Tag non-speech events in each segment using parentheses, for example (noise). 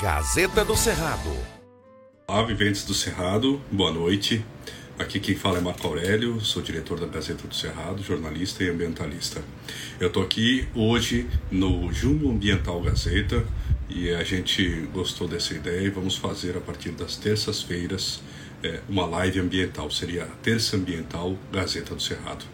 Gazeta do Cerrado. Olá, viventes do Cerrado, boa noite. Aqui quem fala é Marco Aurélio, sou diretor da Gazeta do Cerrado, jornalista e ambientalista. Eu estou aqui hoje no Junho Ambiental Gazeta e a gente gostou dessa ideia e vamos fazer a partir das terças-feiras é, uma live ambiental. Seria a Terça Ambiental Gazeta do Cerrado.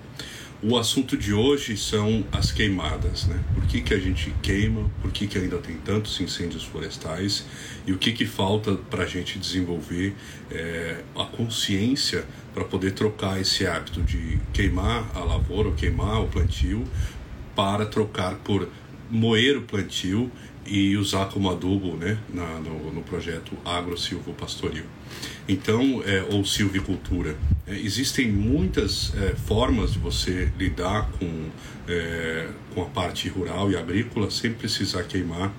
O assunto de hoje são as queimadas, né? Por que, que a gente queima? Por que, que ainda tem tantos incêndios florestais? E o que, que falta para a gente desenvolver é, a consciência para poder trocar esse hábito de queimar a lavoura ou queimar o plantio para trocar por moer o plantio e usar como adubo né, na, no, no projeto Agro-Silvo Pastoril. Então, é, ou silvicultura. É, existem muitas é, formas de você lidar com, é, com a parte rural e agrícola sem precisar queimar,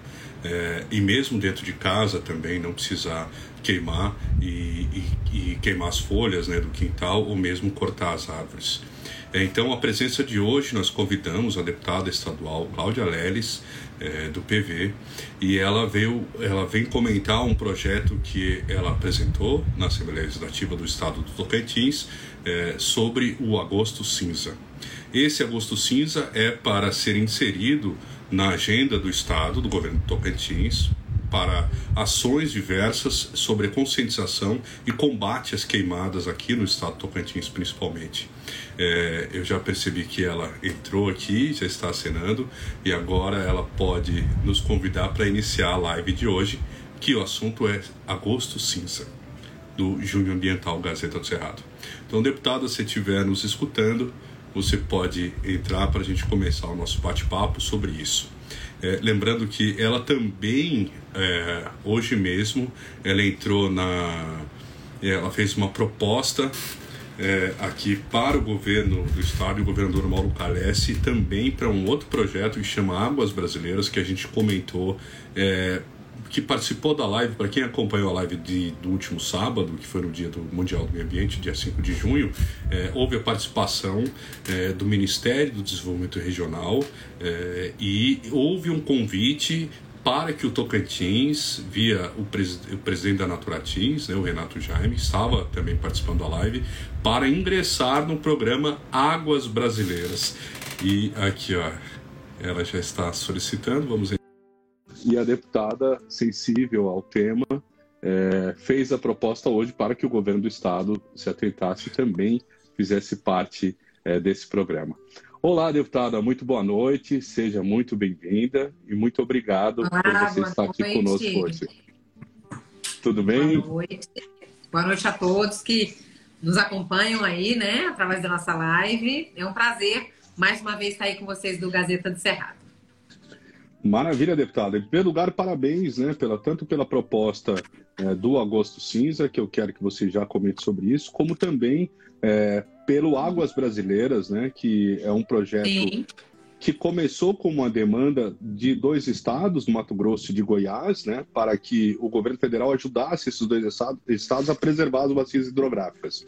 é, e mesmo dentro de casa também não precisar queimar e, e, e queimar as folhas né, do quintal ou mesmo cortar as árvores. Então, a presença de hoje, nós convidamos a deputada estadual Cláudia Leles, é, do PV, e ela veio, ela vem comentar um projeto que ela apresentou na Assembleia Legislativa do Estado do Tocantins é, sobre o agosto cinza. Esse agosto cinza é para ser inserido na agenda do Estado, do governo do Tocantins, para ações diversas sobre conscientização e combate às queimadas aqui no estado de Tocantins, principalmente. É, eu já percebi que ela entrou aqui, já está acenando, e agora ela pode nos convidar para iniciar a live de hoje, que o assunto é Agosto Cinza, do Junho Ambiental Gazeta do Cerrado. Então, deputada, se estiver nos escutando, você pode entrar para a gente começar o nosso bate-papo sobre isso. É, lembrando que ela também, é, hoje mesmo, ela entrou na. Ela fez uma proposta é, aqui para o governo do estado e o governador Mauro Calessi e também para um outro projeto que chama Águas Brasileiras, que a gente comentou é, que participou da live, para quem acompanhou a live de, do último sábado, que foi no dia do Mundial do Meio Ambiente, dia 5 de junho, é, houve a participação é, do Ministério do Desenvolvimento Regional é, e houve um convite para que o Tocantins, via o, pres o presidente da Naturatins, né, o Renato Jaime, estava também participando da live, para ingressar no programa Águas Brasileiras. E aqui, ó, ela já está solicitando, vamos e a deputada, sensível ao tema, é, fez a proposta hoje para que o governo do estado se atentasse e também fizesse parte é, desse programa. Olá, deputada, muito boa noite, seja muito bem-vinda e muito obrigado Olá, por você estar noite. aqui conosco hoje. Tudo bem? Boa noite. Boa noite a todos que nos acompanham aí, né, através da nossa live. É um prazer mais uma vez estar aí com vocês do Gazeta do Cerrado. Maravilha, deputada. Em primeiro lugar, parabéns, né, pela, tanto pela proposta é, do Agosto Cinza, que eu quero que você já comente sobre isso, como também é, pelo Águas Brasileiras, né, que é um projeto Sim. que começou com uma demanda de dois estados, Mato Grosso e de Goiás, né, para que o governo federal ajudasse esses dois estados a preservar as bacias hidrográficas.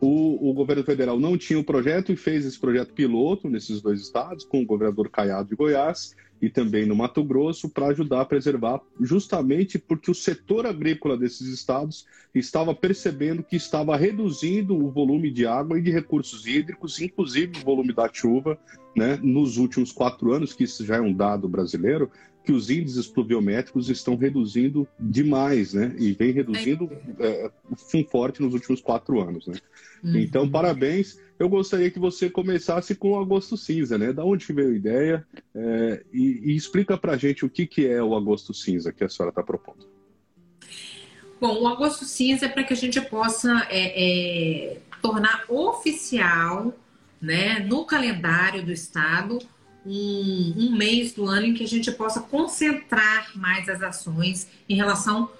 O, o, governo federal não tinha o um projeto e fez esse projeto piloto nesses dois estados, com o governador Caiado de Goiás, e também no Mato Grosso para ajudar a preservar, justamente porque o setor agrícola desses estados estava percebendo que estava reduzindo o volume de água e de recursos hídricos, inclusive o volume da chuva, né, nos últimos quatro anos, que isso já é um dado brasileiro, que os índices pluviométricos estão reduzindo demais, né? E vem reduzindo é, forte nos últimos quatro anos, né? Uhum. Então, parabéns. Eu gostaria que você começasse com o Agosto Cinza, né? Da onde veio a ideia? É, e, e, explica para a gente o que, que é o Agosto Cinza que a senhora está propondo. Bom, o Agosto Cinza é para que a gente possa é, é, tornar oficial, né, no calendário do Estado, um, um mês do ano em que a gente possa concentrar mais as ações em relação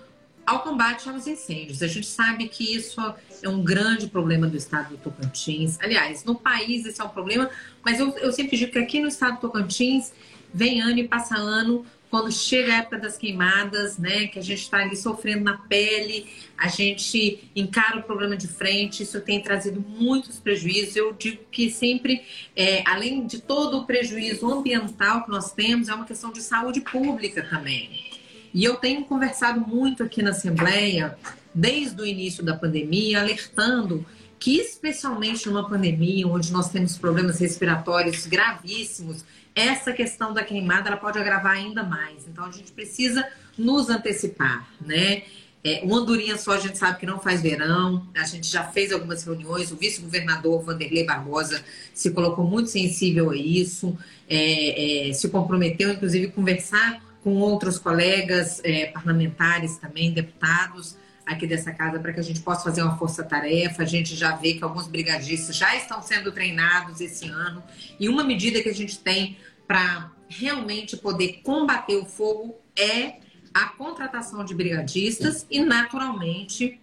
ao combate aos incêndios. A gente sabe que isso é um grande problema do estado do Tocantins. Aliás, no país esse é um problema, mas eu, eu sempre digo que aqui no estado do Tocantins vem ano e passa ano quando chega a época das queimadas, né, que a gente está ali sofrendo na pele, a gente encara o problema de frente, isso tem trazido muitos prejuízos. Eu digo que sempre, é, além de todo o prejuízo ambiental que nós temos, é uma questão de saúde pública também. E eu tenho conversado muito aqui na Assembleia, desde o início da pandemia, alertando que, especialmente numa pandemia, onde nós temos problemas respiratórios gravíssimos, essa questão da queimada ela pode agravar ainda mais. Então, a gente precisa nos antecipar, né? É, uma andorinha só a gente sabe que não faz verão. A gente já fez algumas reuniões. O vice-governador Vanderlei Barbosa se colocou muito sensível a isso, é, é, se comprometeu, inclusive, a conversar com outros colegas é, parlamentares também, deputados aqui dessa casa, para que a gente possa fazer uma força-tarefa. A gente já vê que alguns brigadistas já estão sendo treinados esse ano. E uma medida que a gente tem para realmente poder combater o fogo é a contratação de brigadistas e, naturalmente,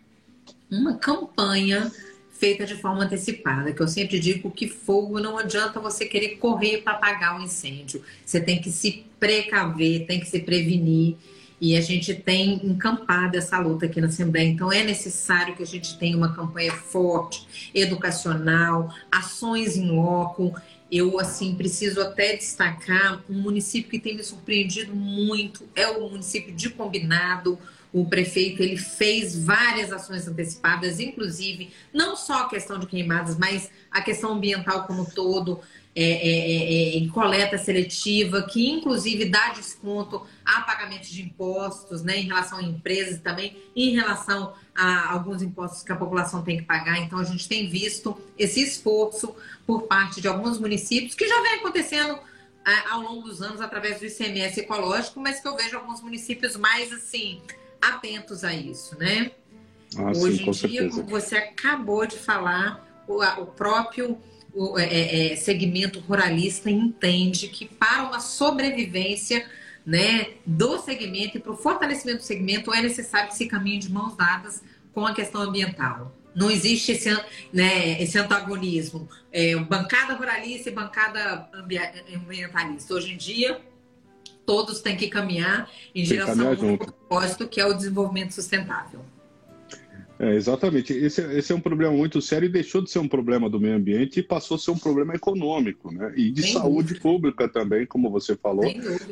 uma campanha feita de forma antecipada, que eu sempre digo que fogo não adianta você querer correr para apagar o um incêndio. Você tem que se precaver, tem que se prevenir. E a gente tem encampado essa luta aqui na Assembleia. Então, é necessário que a gente tenha uma campanha forte, educacional, ações em loco eu assim preciso até destacar um município que tem me surpreendido muito é o município de Combinado. O prefeito ele fez várias ações antecipadas, inclusive não só a questão de queimadas, mas a questão ambiental como todo é, é, é, é, em coleta seletiva, que inclusive dá desconto a pagamento de impostos, né, em relação a empresas também, em relação a alguns impostos que a população tem que pagar. Então, a gente tem visto esse esforço por parte de alguns municípios, que já vem acontecendo é, ao longo dos anos através do ICMS ecológico, mas que eu vejo alguns municípios mais assim atentos a isso, né? Ah, Hoje sim, em dia, certeza. como você acabou de falar, o, o próprio o é, é, segmento ruralista entende que para uma sobrevivência né, do segmento e para o fortalecimento do segmento é necessário que se caminhe de mãos dadas com a questão ambiental. Não existe esse, né, esse antagonismo, é, bancada ruralista e bancada ambientalista. Hoje em dia, todos têm que caminhar em direção ao propósito que é o desenvolvimento sustentável. É, exatamente. Esse, esse, é um problema muito sério e deixou de ser um problema do meio ambiente e passou a ser um problema econômico, né? E de Sem saúde dúvida. pública também, como você falou.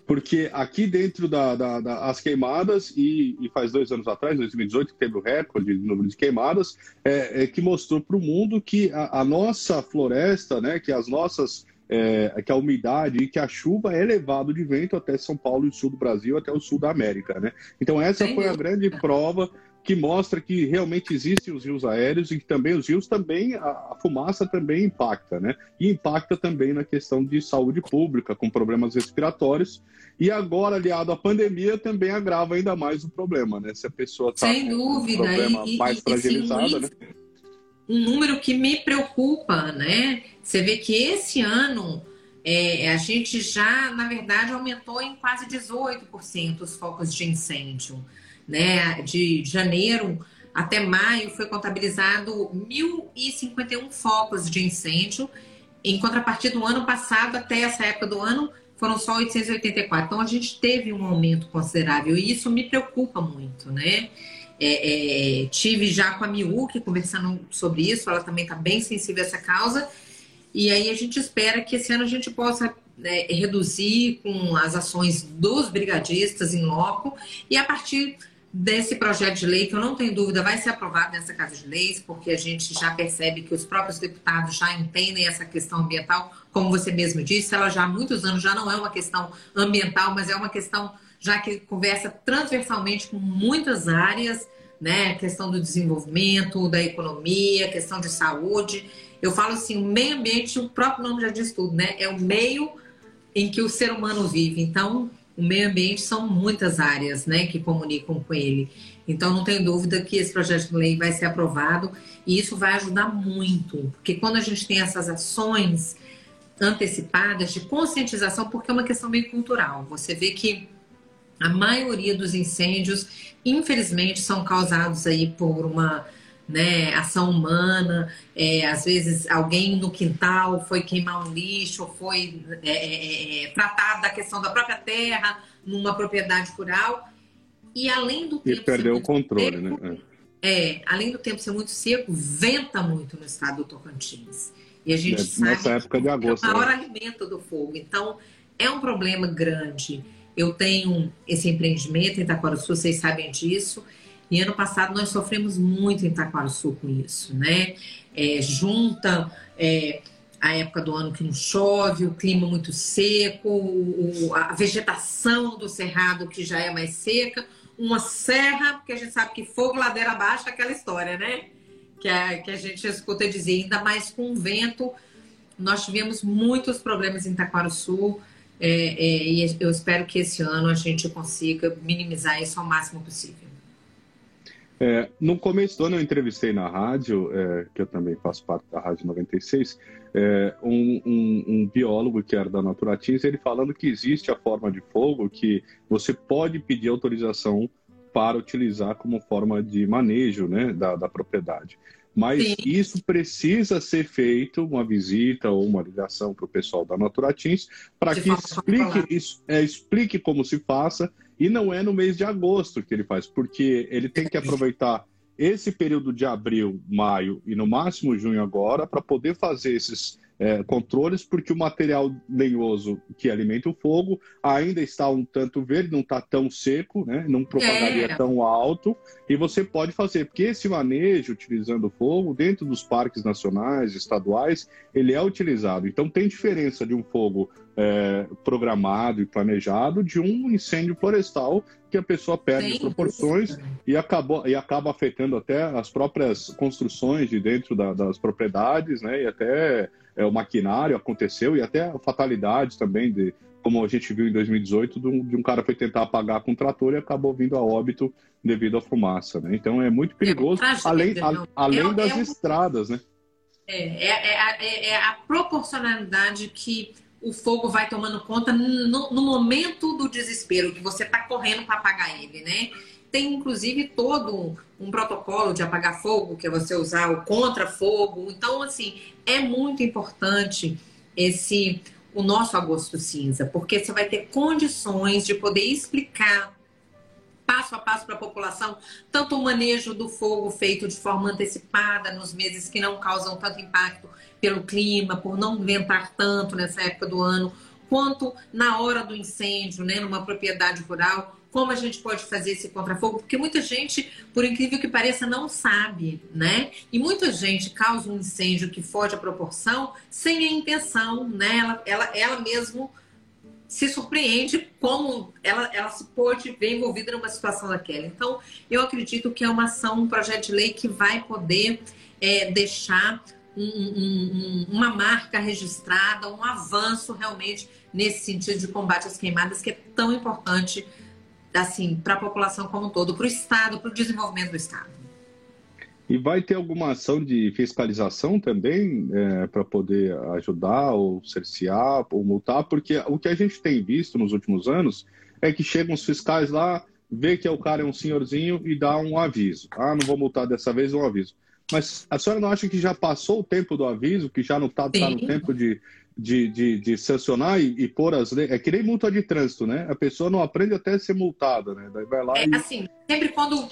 Porque aqui dentro das da, da, queimadas, e, e, faz dois anos atrás, 2018, que teve o recorde de número de queimadas, é, é que mostrou para o mundo que a, a, nossa floresta, né, que as nossas. É, que a umidade e que a chuva é levado de vento até São Paulo e sul do Brasil, até o sul da América, né? Então essa foi dúvida. a grande prova que mostra que realmente existem os rios aéreos e que também os rios também, a, fumaça também impacta, né? E impacta também na questão de saúde pública, com problemas respiratórios. E agora, aliado à pandemia, também agrava ainda mais o problema, né? Se a pessoa está com dúvida. um problema e, mais e, fragilizada, sim, né? Um número que me preocupa, né? Você vê que esse ano é, a gente já, na verdade, aumentou em quase 18% os focos de incêndio né, de janeiro até maio foi contabilizado 1.051 focos de incêndio, em contrapartida do ano passado até essa época do ano foram só 884. Então a gente teve um aumento considerável e isso me preocupa muito, né? É, é, tive já com a Miúque conversando sobre isso, ela também está bem sensível a essa causa. E aí a gente espera que esse ano a gente possa né, reduzir com as ações dos brigadistas em loco e a partir desse projeto de lei, que eu não tenho dúvida vai ser aprovado nessa Casa de Leis, porque a gente já percebe que os próprios deputados já entendem essa questão ambiental, como você mesmo disse, ela já há muitos anos já não é uma questão ambiental, mas é uma questão já que conversa transversalmente com muitas áreas, né? Questão do desenvolvimento, da economia, questão de saúde. Eu falo assim, o meio ambiente, o próprio nome já diz tudo, né? É o meio em que o ser humano vive. Então, o meio ambiente são muitas áreas né, que comunicam com ele. Então, não tem dúvida que esse projeto de lei vai ser aprovado e isso vai ajudar muito, porque quando a gente tem essas ações antecipadas de conscientização, porque é uma questão meio cultural, você vê que a maioria dos incêndios, infelizmente, são causados aí por uma né, ação humana, é, às vezes alguém no quintal foi queimar um lixo, foi é, é, é, tratar da questão da própria terra numa propriedade rural. E além do tempo. E perdeu o controle, seco, né? É, além do tempo ser muito seco, venta muito no estado do Tocantins. E a gente Nessa sabe época de agosto, é o maior né? alimento do fogo. Então, é um problema grande. Eu tenho esse empreendimento em Itaquaraçu, vocês sabem disso. E ano passado nós sofremos muito em Itaquaraçu com isso, né? É, junta é, a época do ano que não chove, o clima muito seco, o, a vegetação do cerrado que já é mais seca, uma serra, porque a gente sabe que fogo ladeira abaixo aquela história, né? Que a, que a gente escuta dizer, ainda mais com o vento. Nós tivemos muitos problemas em Itaquaraçu é, é, e eu espero que esse ano a gente consiga minimizar isso ao máximo possível. É, no começo do ano eu entrevistei na rádio, é, que eu também faço parte da Rádio 96, é, um, um, um, biólogo que era da Naturatins, ele falando que existe a forma de fogo que você pode pedir autorização para utilizar como forma de manejo né, da, da propriedade. Mas Sim. isso precisa ser feito, uma visita ou uma ligação para o pessoal da Naturatins, para que explique, isso, é, explique como se faça e não é no mês de agosto que ele faz, porque ele tem que aproveitar esse período de abril, maio e no máximo junho agora para poder fazer esses é, controles, porque o material lenhoso que alimenta o fogo ainda está um tanto verde, não está tão seco, né? não propagaria é. tão alto, e você pode fazer, porque esse manejo utilizando fogo dentro dos parques nacionais, estaduais, ele é utilizado. Então tem diferença de um fogo é, programado e planejado de um incêndio florestal que a pessoa perde Sim, proporções e, acabou, e acaba afetando até as próprias construções de dentro da, das propriedades, né? E até é, o maquinário aconteceu e até fatalidades também de como a gente viu em 2018 de um, de um cara foi tentar apagar com um trator e acabou vindo a óbito devido à fumaça, né? Então é muito perigoso, é além, a, além é, das é estradas, né? É, é, é, a proporcionalidade que o fogo vai tomando conta no, no momento do desespero, que você está correndo para apagar ele, né? Tem inclusive todo um protocolo de apagar fogo, que é você usar o contra-fogo. Então, assim, é muito importante esse o nosso agosto cinza, porque você vai ter condições de poder explicar passo a passo para a população, tanto o manejo do fogo feito de forma antecipada nos meses que não causam tanto impacto pelo clima, por não ventar tanto nessa época do ano, quanto na hora do incêndio, né, numa propriedade rural, como a gente pode fazer esse contrafogo, porque muita gente, por incrível que pareça, não sabe, né? E muita gente causa um incêndio que foge à proporção sem a intenção, né? Ela, ela, ela mesmo se surpreende como ela, ela se pôde ver envolvida numa situação daquela. Então, eu acredito que é uma ação, um projeto de lei que vai poder é, deixar um, um, uma marca registrada, um avanço realmente nesse sentido de combate às queimadas, que é tão importante assim para a população como um todo, para o Estado, para o desenvolvimento do Estado. E vai ter alguma ação de fiscalização também é, para poder ajudar ou cercear ou multar? Porque o que a gente tem visto nos últimos anos é que chegam os fiscais lá, vê que é o cara é um senhorzinho e dá um aviso. Ah, não vou multar dessa vez, um aviso. Mas a senhora não acha que já passou o tempo do aviso, que já não está tá no tempo de, de, de, de sancionar e, e, pôr as leis. É que nem multa de trânsito, né? A pessoa não aprende até ser multada, né? Daí vai lá é, e... Assim, sempre quando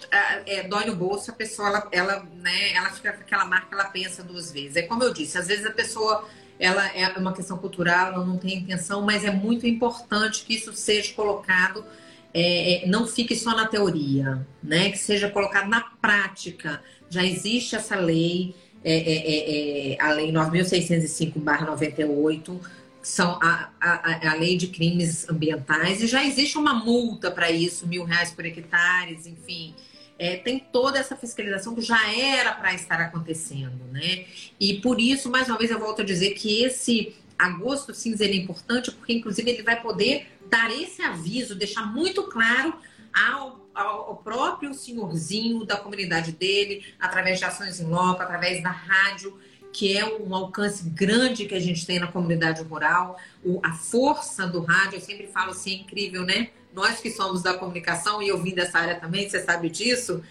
é, dói no bolso, a pessoa, ela, ela, né, ela fica com aquela marca, ela pensa duas vezes. É como eu disse, às vezes a pessoa, ela é uma questão cultural, ela não tem intenção, mas é muito importante que isso seja colocado, é, é não fique só na teoria, né? Que seja colocado na prática. Já existe essa lei, é, é, é, é a Lei 9.605-98, são a, a, a lei de crimes ambientais, e já existe uma multa para isso, mil reais por hectares, enfim. É, tem toda essa fiscalização que já era para estar acontecendo, né? E por isso, mais uma vez, eu volto a dizer que esse agosto cinza é importante, porque inclusive ele vai poder dar esse aviso, deixar muito claro ao ao, próprio senhorzinho da comunidade dele, através de ações em loco, através da rádio, que é um alcance grande que a gente tem na comunidade rural. O, a força do rádio, eu sempre falo assim, é incrível, né? Nós que somos da comunicação, e eu vim dessa área também, você sabe disso.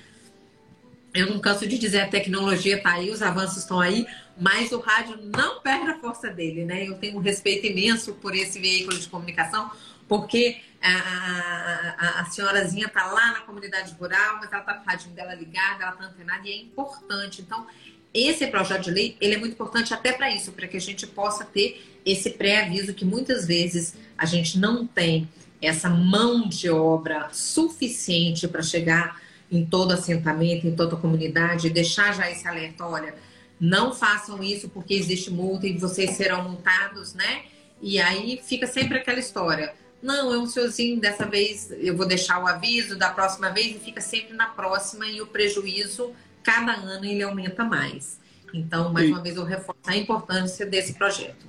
Eu não canso de dizer, a tecnologia está aí, os avanços estão aí, mas o rádio não perde a força dele, né? Eu tenho um respeito imenso por esse veículo de comunicação, porque a, a, a senhorazinha está lá na comunidade rural, mas ela está com o radinho dela ligado, ela está antenada e é importante. Então, esse projeto de lei, ele é muito importante até para isso, para que a gente possa ter esse pré-aviso que muitas vezes a gente não tem essa mão de obra suficiente para chegar em todo assentamento, em toda comunidade, deixar já esse alerta, olha, não façam isso porque existe multa e vocês serão multados, né? E aí fica sempre aquela história. Não, é um senhorzinho, dessa vez eu vou deixar o aviso, da próxima vez, e fica sempre na próxima, e o prejuízo, cada ano, ele aumenta mais. Então, mais uma vez, eu reforço a importância desse projeto.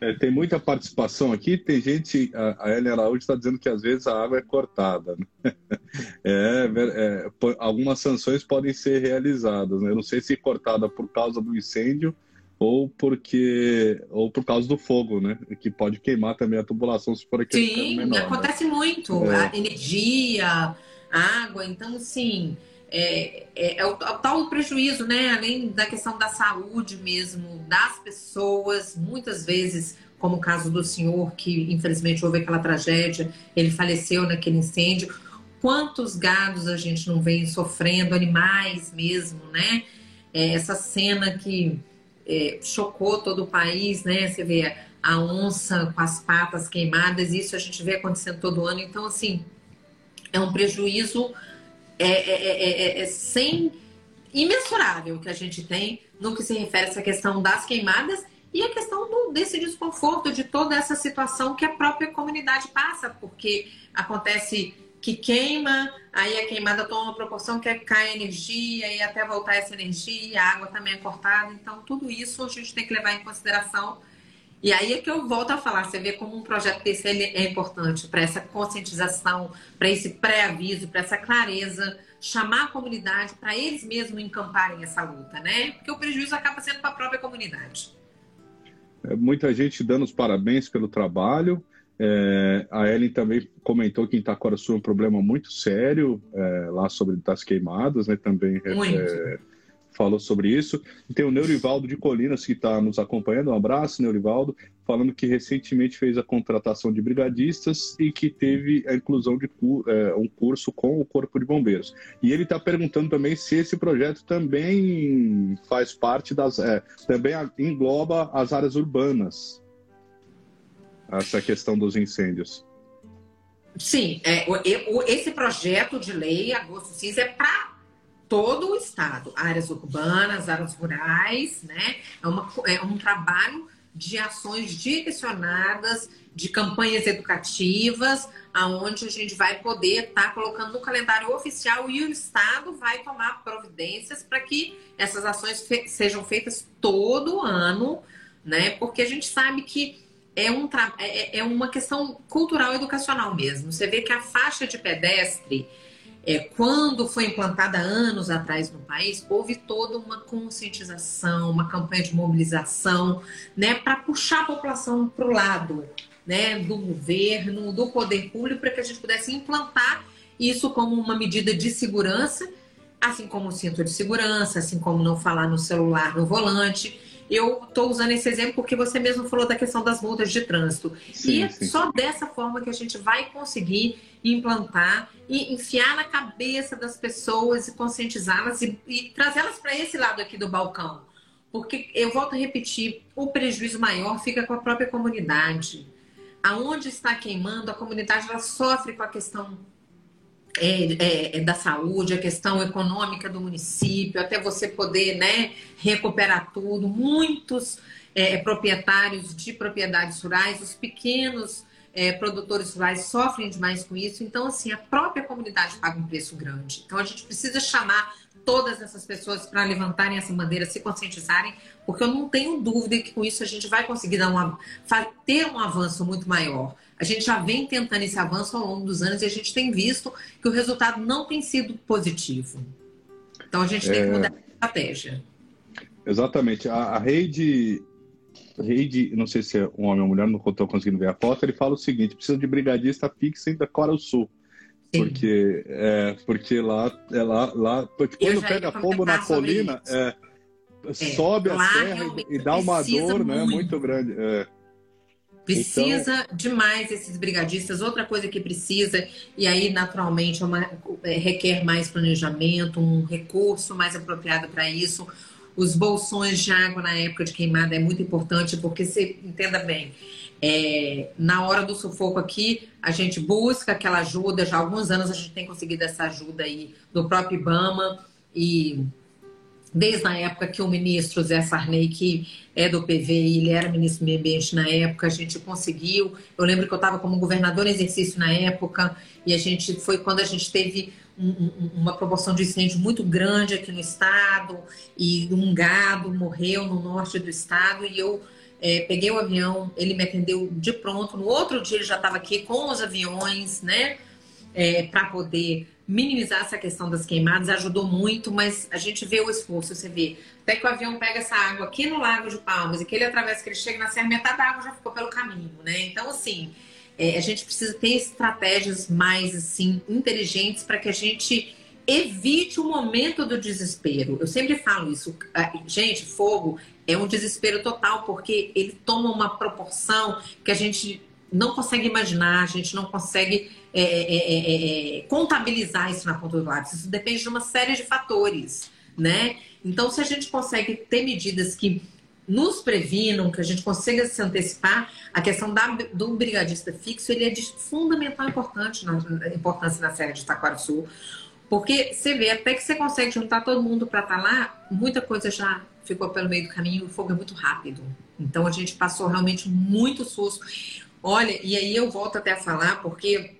É, tem muita participação aqui. Tem gente, a, a Ellen Araújo está dizendo que às vezes a água é cortada. Né? (laughs) É, é, algumas sanções podem ser realizadas. Né? Eu não sei se cortada por causa do incêndio ou porque ou por causa do fogo, né? Que pode queimar também a tubulação se for aquele Sim, menor, né? acontece né? muito. É. A energia, água, então sim é, é, é o, o, tal prejuízo, né? Além da questão da saúde mesmo, das pessoas, muitas vezes, como o caso do senhor, que infelizmente houve aquela tragédia, ele faleceu naquele incêndio. Quantos gados a gente não vem sofrendo, animais mesmo, né? É, essa cena que é, chocou todo o país, né? Você vê a onça com as patas queimadas, isso a gente vê acontecendo todo ano. Então, assim, é um prejuízo é é, é, é, é, sem imensurável que a gente tem no que se refere a essa questão das queimadas e a questão do, desse desconforto de toda essa situação que a própria comunidade passa, porque acontece que queima, aí a queimada toma uma proporção que cai energia e até voltar essa energia, a água também é cortada, então tudo isso a gente tem que levar em consideração e aí é que eu volto a falar, você vê como um projeto desse é importante para essa conscientização, para esse pré-aviso, para essa clareza, chamar a comunidade para eles mesmos encamparem essa luta, né? Porque o prejuízo acaba sendo para a própria comunidade. É, muita gente dando os parabéns pelo trabalho. É, a Ellen também comentou que em Itacoraçu é um problema muito sério é, lá sobre das queimadas, né? Também é, falou sobre isso. E tem o Neurivaldo de Colinas que está nos acompanhando. Um abraço, Neurivaldo, falando que recentemente fez a contratação de brigadistas e que teve a inclusão de é, um curso com o Corpo de Bombeiros. E ele está perguntando também se esse projeto também faz parte das. É, também engloba as áreas urbanas. Essa questão dos incêndios. Sim, é, esse projeto de lei, Agosto Cinza, é para todo o estado, áreas urbanas, áreas rurais, né? É, uma, é um trabalho de ações direcionadas, de campanhas educativas, aonde a gente vai poder estar tá colocando no calendário oficial e o Estado vai tomar providências para que essas ações fe sejam feitas todo ano, né? Porque a gente sabe que é, um é, é uma questão cultural educacional mesmo. Você vê que a faixa de pedestre é, quando foi implantada anos atrás no país, houve toda uma conscientização, uma campanha de mobilização, né, para puxar a população para o lado, né, do governo, do poder público, para que a gente pudesse implantar isso como uma medida de segurança, assim como o cinto de segurança, assim como não falar no celular no volante. Eu estou usando esse exemplo porque você mesmo falou da questão das multas de trânsito. Sim, e sim. só dessa forma que a gente vai conseguir implantar e enfiar na cabeça das pessoas e conscientizá-las e, e trazê-las para esse lado aqui do balcão. Porque eu volto a repetir, o prejuízo maior fica com a própria comunidade. Aonde está queimando, a comunidade ela sofre com a questão é, é, é, da saúde, a questão econômica do município, até você poder né, recuperar tudo. Muitos é, proprietários de propriedades rurais, os pequenos é, produtores rurais sofrem demais com isso. Então, assim, a própria comunidade paga um preço grande. Então, a gente precisa chamar todas essas pessoas para levantarem essa bandeira, se conscientizarem, porque eu não tenho dúvida que com isso a gente vai conseguir dar uma, ter um avanço muito maior. A gente já vem tentando esse avanço ao longo dos anos e a gente tem visto que o resultado não tem sido positivo. Então a gente tem que é. mudar a estratégia. Exatamente. A, a rede não sei se é um homem ou mulher, não estou conseguindo ver a foto, ele fala o seguinte: precisa de brigadista fixo da Cora Sul. Sim. Porque, é, porque lá, é lá, lá porque quando pega fogo na colina, é, é, sobe a serra e, e dá uma dor né, muito grande. É. Precisa então... demais esses brigadistas. Outra coisa que precisa, e aí naturalmente é uma, é, requer mais planejamento, um recurso mais apropriado para isso os bolsões de água na época de queimada é muito importante, porque você entenda bem, É, na hora do sufoco aqui, a gente busca aquela ajuda. Já há alguns anos a gente tem conseguido essa ajuda aí do próprio IBAMA e desde a época que o ministro Zé Sarney, que é do PV, ele era ministro do meio ambiente na época, a gente conseguiu. Eu lembro que eu estava como governador em exercício na época e a gente foi quando a gente teve uma proporção de incêndio muito grande aqui no estado e um gado morreu no norte do estado e eu é, peguei o avião, ele me atendeu de pronto. No outro dia ele já estava aqui com os aviões, né, é, para poder minimizar essa questão das queimadas, ajudou muito, mas a gente vê o esforço, você vê. Até que o avião pega essa água aqui no Lago de Palmas e que ele atravessa, que ele chega na serra, metade da água já ficou pelo caminho, né? Então, assim, é, a gente precisa ter estratégias mais, assim, inteligentes para que a gente evite o momento do desespero. Eu sempre falo isso. Gente, fogo é um desespero total, porque ele toma uma proporção que a gente não consegue imaginar, a gente não consegue é é, é, é, é, contabilizar isso na ponta do lápis. Isso depende de uma série de fatores, né? Então, se a gente consegue ter medidas que nos previnam, que a gente consiga se antecipar, a questão da, do brigadista fixo ele é de fundamental importante na, importância na Serra de Sul, porque você vê, até que você consegue juntar todo mundo para estar tá lá, muita coisa já ficou pelo meio do caminho, o fogo é muito rápido. Então a gente passou realmente muito susto. Olha, e aí eu volto até a falar, porque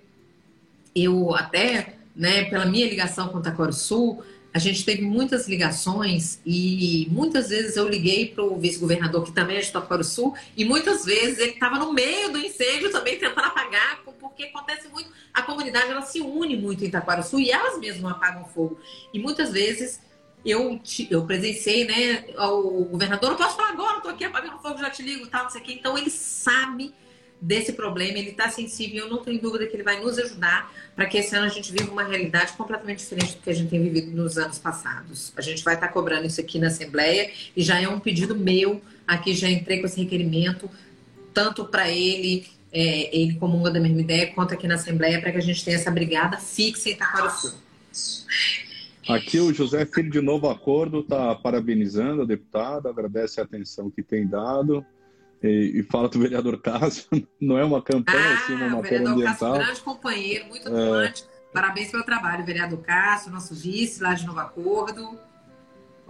eu até, né, pela minha ligação com o Taquaro Sul, a gente teve muitas ligações e muitas vezes eu liguei para o vice-governador, que também é de Taquaro Sul, e muitas vezes ele estava no meio do incêndio também tentando apagar, porque acontece muito, a comunidade ela se une muito em Taquaro Sul e elas mesmas apagam fogo. E muitas vezes eu, eu presenciei, né, o governador, não posso falar agora, estou aqui apagando fogo, já te ligo, tal, não sei o quê. Então ele sabe desse problema, ele está sensível, eu não tenho dúvida que ele vai nos ajudar para que esse ano a gente viva uma realidade completamente diferente do que a gente tem vivido nos anos passados. A gente vai estar tá cobrando isso aqui na Assembleia e já é um pedido meu, aqui já entrei com esse requerimento, tanto para ele, é, ele comunga da mesma ideia, quanto aqui na Assembleia, para que a gente tenha essa brigada fixa em Itaquaraçu. Aqui o José Filho de Novo Acordo está parabenizando a deputada, agradece a atenção que tem dado e, e fala do vereador Cássio, (laughs) não é uma campanha, ah, sim, uma matéria ambiental. Cássio, grande companheiro, muito atuante. É... Parabéns pelo trabalho, vereador Cássio, nosso vice lá de Novo Acordo.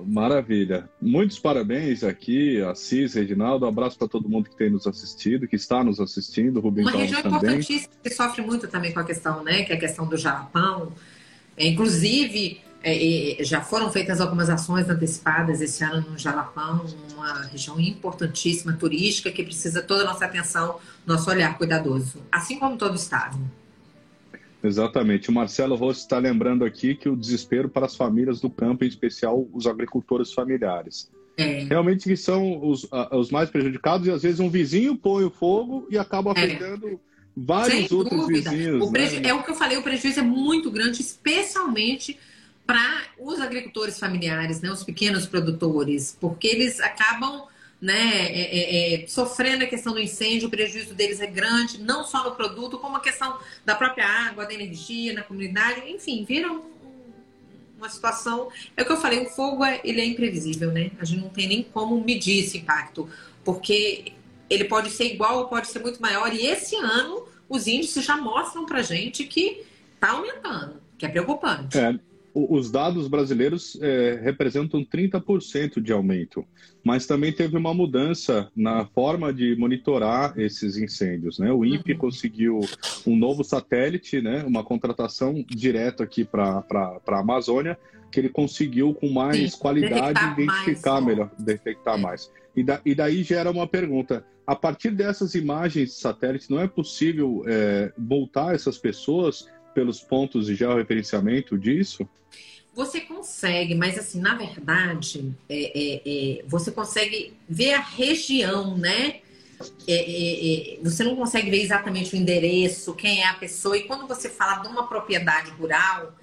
Maravilha. Muitos parabéns aqui, Assis, Reginaldo. Um abraço para todo mundo que tem nos assistido, que está nos assistindo. Rubem Uma região também. importantíssima que sofre muito também com a questão, né? Que é a questão do Jalapão. É, inclusive, é, já foram feitas algumas ações antecipadas esse ano no Jalapão, uma região importantíssima turística que precisa toda a nossa atenção, nosso olhar cuidadoso, assim como todo o estado. Exatamente. O Marcelo Rossi está lembrando aqui que o desespero para as famílias do campo, em especial os agricultores familiares. É. Realmente que são os, os mais prejudicados e às vezes um vizinho põe o fogo e acaba é. afetando é. vários Sem outros dúvida. vizinhos. O preju... né? É o que eu falei, o prejuízo é muito grande, especialmente para os agricultores familiares, né, os pequenos produtores, porque eles acabam né, é, é, é, sofrendo a questão do incêndio, o prejuízo deles é grande, não só no produto, como a questão da própria água, da energia na comunidade, enfim, viram uma situação. É o que eu falei, o fogo é, ele é imprevisível, né? A gente não tem nem como medir esse impacto, porque ele pode ser igual ou pode ser muito maior. E esse ano os índices já mostram para gente que está aumentando, que é preocupante. É os dados brasileiros é, representam 30% de aumento, mas também teve uma mudança na forma de monitorar esses incêndios. Né? O INPE uhum. conseguiu um novo satélite, né? uma contratação direta aqui para a Amazônia, que ele conseguiu com mais Sim, qualidade identificar mais, melhor, detectar é. mais. E, da, e, daí gera uma pergunta: a partir dessas imagens de satélite, não é possível é, voltar essas pessoas pelos pontos de georreferenciamento disso? Você consegue, mas assim, na verdade, é, é, é, você consegue ver a região, né? É, é, é, você não consegue ver exatamente o endereço, quem é a pessoa. E quando você fala de uma propriedade rural,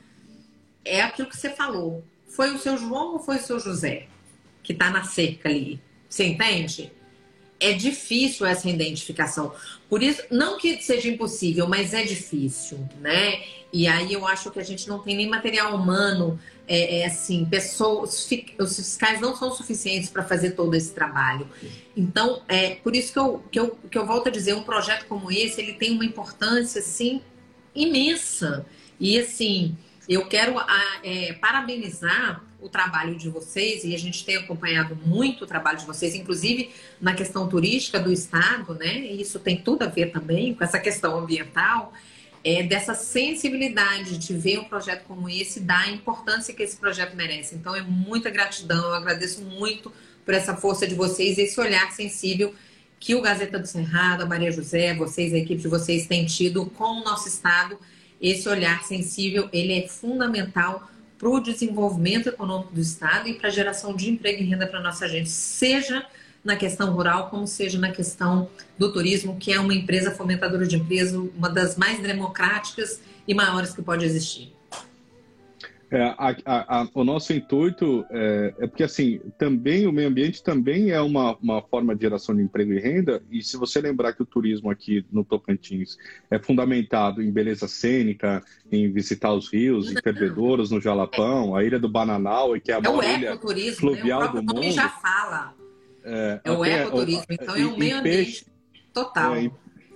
é aquilo que você falou. Foi o seu João ou foi o seu José que está na cerca ali? Você entende? É difícil essa identificação. Por isso, não que seja impossível, mas é difícil, né? E aí eu acho que a gente não tem nem material humano é, é, assim, pessoas, os fiscais não são suficientes para fazer todo esse trabalho. Então, é por isso que eu, que, eu, que eu volto a dizer, um projeto como esse, ele tem uma importância, assim, imensa. E, assim, eu quero é, parabenizar o trabalho de vocês, e a gente tem acompanhado muito o trabalho de vocês, inclusive na questão turística do Estado, né? E isso tem tudo a ver também com essa questão ambiental é, dessa sensibilidade de ver um projeto como esse, da importância que esse projeto merece. Então, é muita gratidão, eu agradeço muito por essa força de vocês, esse olhar sensível que o Gazeta do Cerrado, a Maria José, vocês, a equipe de vocês têm tido com o nosso Estado. Esse olhar sensível, ele é fundamental para o desenvolvimento econômico do Estado e para a geração de emprego e renda para nossa gente, seja na questão rural, como seja na questão do turismo, que é uma empresa fomentadora de emprego, uma das mais democráticas e maiores que pode existir. É, a, a, a, o nosso intuito é, é, porque assim também o meio ambiente também é uma, uma forma de geração de emprego e renda e se você lembrar que o turismo aqui no Tocantins é fundamentado em beleza cênica, em visitar os rios, em fervedouros no Jalapão, a ilha do Bananal que é a é maior ilha fluvial né? o do mundo. já fala. É, é o ecoturismo, então é um meio ambiente total.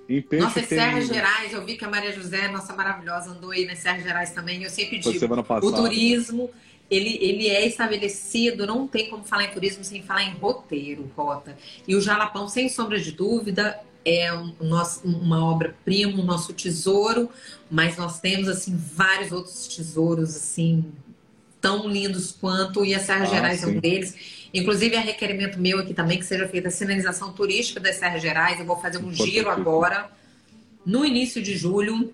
Em peixe Nossas tem... Serras Gerais, eu vi que a Maria José, nossa maravilhosa, andou aí nas Serras Gerais também. Eu sempre digo, o turismo, ele, ele é estabelecido, não tem como falar em turismo sem falar em roteiro, rota. E o Jalapão, sem sombra de dúvida, é um, nosso, uma obra-prima, um nosso tesouro, mas nós temos, assim, vários outros tesouros, assim, tão lindos quanto, e as Serras ah, Gerais sim. é um deles. Inclusive, é requerimento meu aqui também que seja feita a sinalização turística das Serras Gerais. Eu vou fazer um giro agora, no início de julho.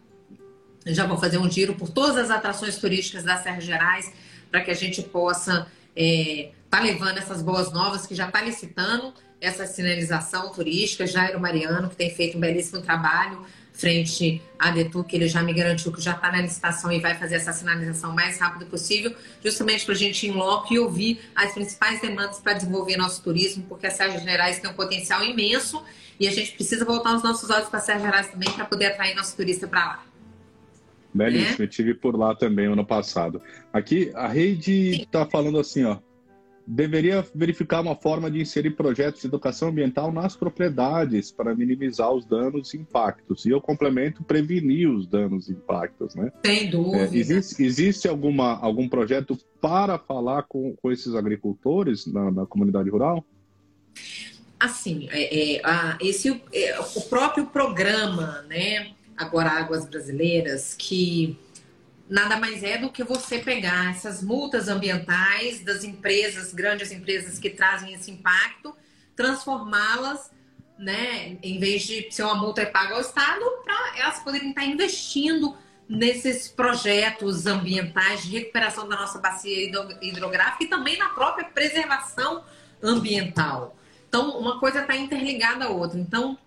Eu já vou fazer um giro por todas as atrações turísticas das Serras Gerais, para que a gente possa estar é, tá levando essas boas novas, que já está licitando essa sinalização turística. Jairo Mariano, que tem feito um belíssimo trabalho frente à Detur, que ele já me garantiu que já está na licitação e vai fazer essa sinalização o mais rápido possível, justamente para a gente ir em loco e ouvir as principais demandas para desenvolver nosso turismo, porque as Serras Gerais têm um potencial imenso e a gente precisa voltar os nossos olhos para as Serras Gerais também para poder atrair nosso turista para lá. Belíssimo, é? eu tive por lá também ano passado. Aqui a rede está falando assim, ó deveria verificar uma forma de inserir projetos de educação ambiental nas propriedades para minimizar os danos e impactos. E eu complemento prevenir os danos e impactos, né? Sem dúvida. É, existe, existe alguma, algum projeto para falar com, com esses agricultores na, na comunidade rural? Assim, é, é, a, esse, é, o próprio programa, né? Agora Águas Brasileiras, que nada mais é do que você pegar essas multas ambientais das empresas, grandes empresas que trazem esse impacto, transformá-las, né, em vez de ser uma multa paga ao Estado, para elas poderem estar investindo nesses projetos ambientais de recuperação da nossa bacia hidrográfica e também na própria preservação ambiental. Então, uma coisa está interligada à outra. Então,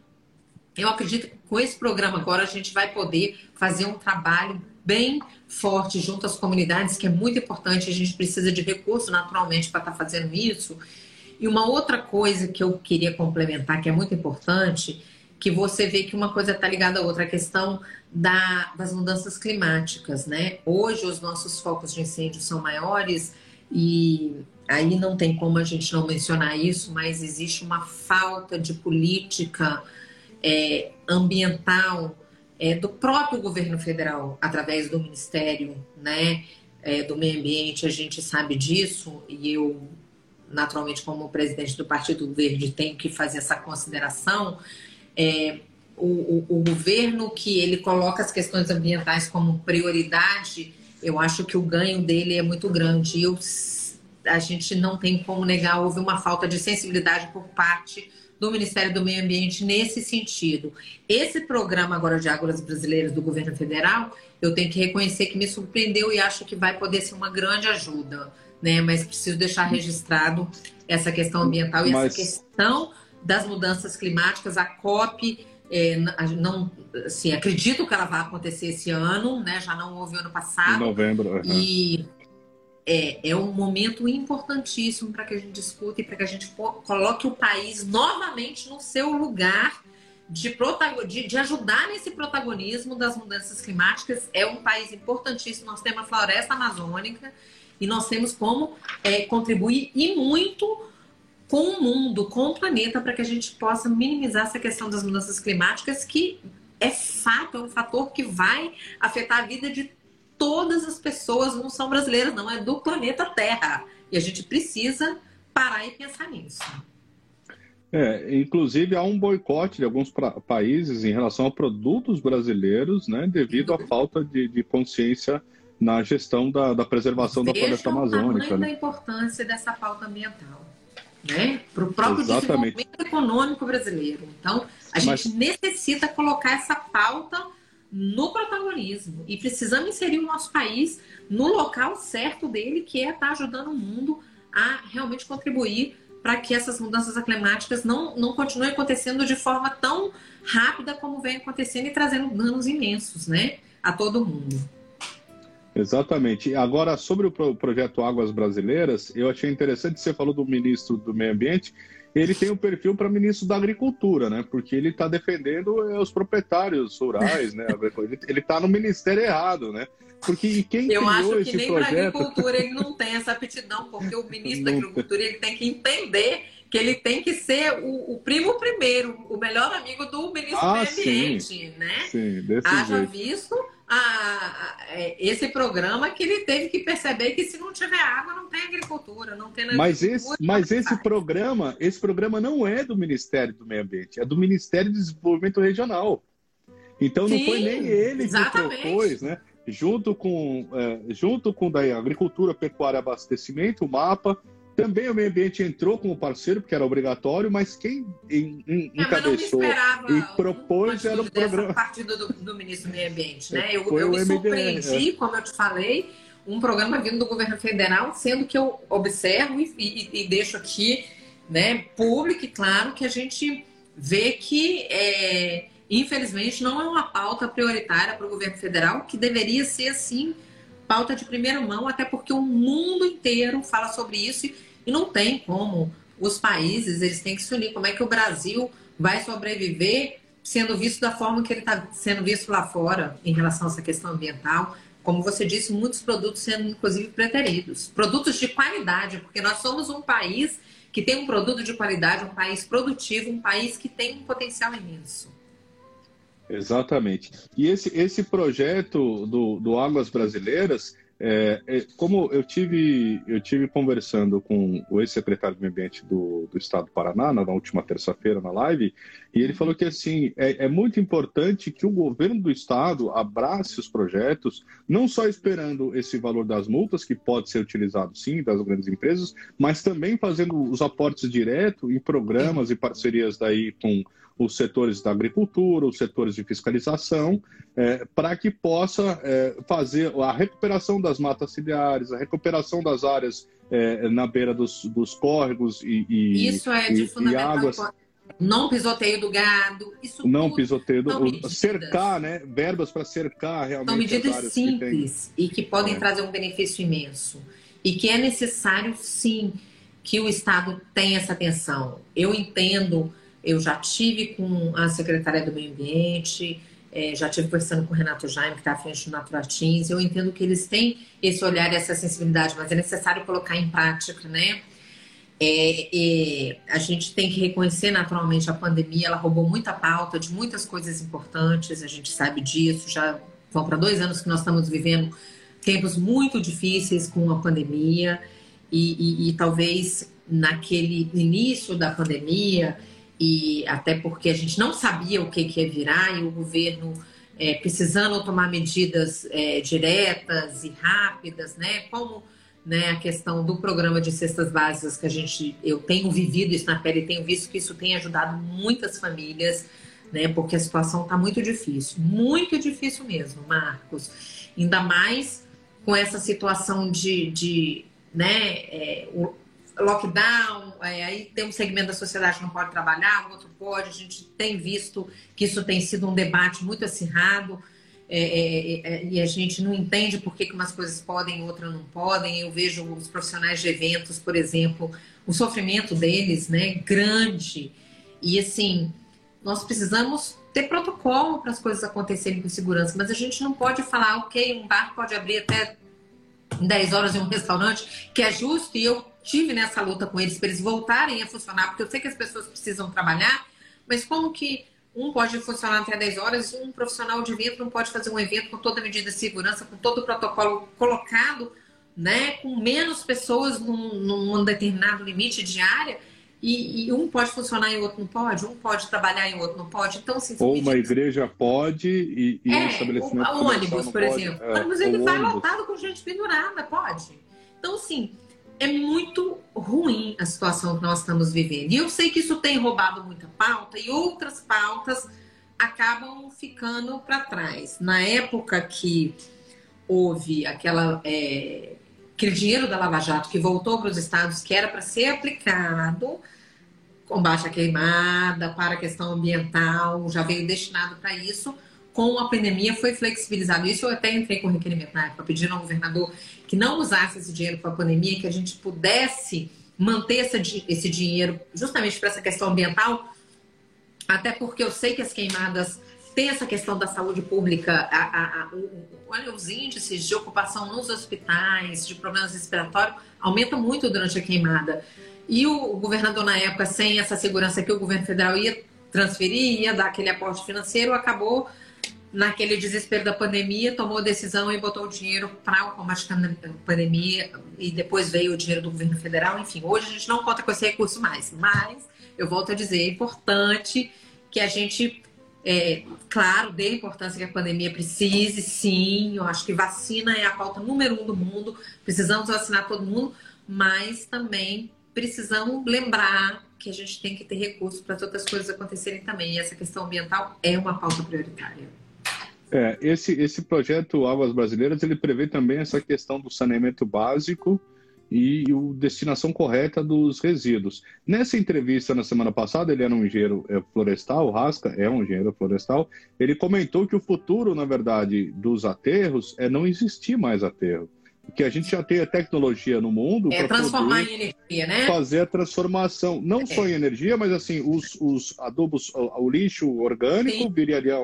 eu acredito que com esse programa agora a gente vai poder fazer um trabalho bem forte junto às comunidades, que é muito importante. A gente precisa de recursos naturalmente para estar tá fazendo isso. E uma outra coisa que eu queria complementar, que é muito importante, que você vê que uma coisa está ligada à outra, a questão da, das mudanças climáticas, né? Hoje os nossos focos de incêndio são maiores e aí não tem como a gente não mencionar isso, mas existe uma falta de política é, ambiental é, do próprio governo federal, através do Ministério né, é, do Meio Ambiente, a gente sabe disso, e eu, naturalmente, como presidente do Partido Verde, tenho que fazer essa consideração. É, o, o, o governo que ele coloca as questões ambientais como prioridade, eu acho que o ganho dele é muito grande. E eu, a gente não tem como negar, houve uma falta de sensibilidade por parte do Ministério do Meio Ambiente nesse sentido. Esse programa agora de Águas Brasileiras do governo federal, eu tenho que reconhecer que me surpreendeu e acho que vai poder ser uma grande ajuda, né? Mas preciso deixar registrado essa questão ambiental e Mas... essa questão das mudanças climáticas, a COP é, não, assim, acredito que ela vai acontecer esse ano, né? Já não houve ano passado. Em novembro. Uhum. E é, é um momento importantíssimo para que a gente discuta e para que a gente coloque o país novamente no seu lugar de, de, de, ajudar nesse protagonismo das mudanças climáticas. É um país importantíssimo. Nós temos a floresta amazônica e nós temos como é, contribuir e muito com o mundo, com o planeta, para que a gente possa minimizar essa questão das mudanças climáticas, que é fato, é um fator que vai afetar a vida de todas as pessoas, não são brasileiras, não, é do planeta Terra. E a gente precisa parar e pensar nisso. É, inclusive há um boicote de alguns países em relação a produtos brasileiros, né, devido à falta de, de consciência na gestão da, da preservação Vejam da floresta amazônica. Né? da importância dessa pauta ambiental, né, para o próprio Exatamente. desenvolvimento econômico brasileiro. Então, a gente Mas... necessita colocar essa pauta no protagonismo e precisamos inserir o nosso país no local certo dele, que é estar tá ajudando o mundo a realmente contribuir para que essas mudanças climáticas não, não continuem acontecendo de forma tão rápida como vem acontecendo e trazendo danos imensos né, a todo mundo. Exatamente. Agora, sobre o projeto Águas Brasileiras, eu achei interessante, você falou do ministro do Meio Ambiente, ele tem um perfil para ministro da Agricultura, né? Porque ele está defendendo é, os proprietários rurais, né? (laughs) Ele está no ministério errado, né? Porque quem Eu acho que nem projeto... para agricultura ele não tem essa aptidão, porque o ministro da Agricultura ele tem que entender que ele tem que ser o, o primo primeiro, o melhor amigo do ministro ah, do Meio Ambiente, sim. né? Sim, desse Haja jeito. visto a, a, é, esse programa que ele teve que perceber que se não tiver água não tem agricultura, não tem Mas esse, mas esse programa, esse programa não é do Ministério do Meio Ambiente, é do Ministério do Desenvolvimento Regional. Então não Sim, foi nem ele exatamente. que propôs, né? Junto com, é, junto com da Agricultura, Pecuária e Abastecimento, o mapa, também o meio ambiente entrou como parceiro, porque era obrigatório, mas quem encabeçou é, e propôs era o programa. partido do, do ministro do Meio Ambiente, né? Eu, eu me surpreendi, é. como eu te falei, um programa vindo do governo federal, sendo que eu observo e, e, e deixo aqui né, público e claro que a gente vê que, é, infelizmente, não é uma pauta prioritária para o governo federal, que deveria ser assim pauta de primeira mão, até porque o mundo inteiro fala sobre isso e não tem como os países, eles têm que se unir. Como é que o Brasil vai sobreviver sendo visto da forma que ele está sendo visto lá fora em relação a essa questão ambiental? Como você disse, muitos produtos sendo inclusive preteridos. Produtos de qualidade, porque nós somos um país que tem um produto de qualidade, um país produtivo, um país que tem um potencial imenso. Exatamente. E esse, esse projeto do, do Águas Brasileiras, é, é, como eu tive, eu tive conversando com o ex-secretário do Meio Ambiente do, do Estado do Paraná, na, na última terça-feira, na live, e ele falou que assim é, é, muito importante que o governo do Estado abrace os projetos, não só esperando esse valor das multas, que pode ser utilizado sim das grandes empresas, mas também fazendo os aportes diretos em programas e parcerias daí com os setores da agricultura, os setores de fiscalização, é, para que possa é, fazer a recuperação das matas ciliares, a recuperação das áreas é, na beira dos, dos córregos e, e Isso é de e, fundamental. E águas. Não pisoteio do gado, isso Não pisoteio do cercar, né? Verbas para cercar realmente. São medidas simples que e que podem é. trazer um benefício imenso. E que é necessário, sim, que o Estado tenha essa atenção. Eu entendo eu já tive com a secretária do Meio Ambiente, é, já tive conversando com o Renato Jaime, que está à frente do Naturatins. Eu entendo que eles têm esse olhar e essa sensibilidade, mas é necessário colocar em prática, né? É, é, a gente tem que reconhecer naturalmente a pandemia, ela roubou muita pauta de muitas coisas importantes, a gente sabe disso, já vão para dois anos que nós estamos vivendo tempos muito difíceis com a pandemia e, e, e talvez naquele início da pandemia e até porque a gente não sabia o que, que ia virar e o governo é, precisando tomar medidas é, diretas e rápidas, né? Como né, a questão do programa de cestas básicas que a gente eu tenho vivido isso na pele e tenho visto que isso tem ajudado muitas famílias, né? Porque a situação está muito difícil, muito difícil mesmo, Marcos. Ainda mais com essa situação de, de né, é, o, lockdown, é, aí tem um segmento da sociedade que não pode trabalhar, o outro pode. A gente tem visto que isso tem sido um debate muito acirrado é, é, é e a gente não entende por que, que umas coisas podem e outras não podem. Eu vejo os profissionais de eventos, por exemplo, o sofrimento deles, né, grande. E assim, nós precisamos ter protocolo para as coisas acontecerem com segurança, mas a gente não pode falar, ok, um bar pode abrir até 10 horas em um restaurante, que é justo, e eu tive nessa luta com eles para eles voltarem a funcionar, porque eu sei que as pessoas precisam trabalhar, mas como que um pode funcionar até 10 horas, um profissional de evento não pode fazer um evento com toda a medida de segurança, com todo o protocolo colocado, né, com menos pessoas num, num determinado limite de área, e, e, um pode funcionar e o outro não pode, um pode trabalhar e o outro não pode. Então, assim, Ou uma igreja pode e, e é, um estabelecimento o, ônibus, por pode. exemplo. É, o ônibus ele vai ônibus. lotado com gente pendurada, pode. Então, assim, é muito ruim a situação que nós estamos vivendo. E eu sei que isso tem roubado muita pauta e outras pautas acabam ficando para trás. Na época que houve aquela, é, aquele dinheiro da Lava Jato que voltou para os estados, que era para ser aplicado, combate à queimada, para a questão ambiental, já veio destinado para isso com a pandemia foi flexibilizado. Isso eu até entrei com requerimento na época, pedindo ao governador que não usasse esse dinheiro para a pandemia, que a gente pudesse manter esse, esse dinheiro justamente para essa questão ambiental, até porque eu sei que as queimadas têm essa questão da saúde pública, a, a, a, olha, os índices de ocupação nos hospitais, de problemas respiratórios, aumentam muito durante a queimada. E o governador, na época, sem essa segurança que o governo federal ia transferir, ia dar aquele aporte financeiro, acabou naquele desespero da pandemia, tomou a decisão e botou o dinheiro para o combate à pandemia e depois veio o dinheiro do governo federal. Enfim, hoje a gente não conta com esse recurso mais, mas eu volto a dizer, é importante que a gente, é, claro, dê importância que a pandemia precise, sim. Eu acho que vacina é a pauta número um do mundo, precisamos vacinar todo mundo, mas também precisamos lembrar que a gente tem que ter recursos para outras coisas acontecerem também. E essa questão ambiental é uma pauta prioritária. É, esse, esse projeto Águas Brasileiras ele prevê também essa questão do saneamento básico e a destinação correta dos resíduos. Nessa entrevista na semana passada, ele era um engenheiro é, florestal, o Rasca é um engenheiro florestal, ele comentou que o futuro, na verdade, dos aterros é não existir mais aterro que a gente já tem a tecnologia no mundo é transformar em energia, né? Fazer a transformação, não é. só em energia, mas assim, os, os adubos, o, o lixo orgânico Sim. viraria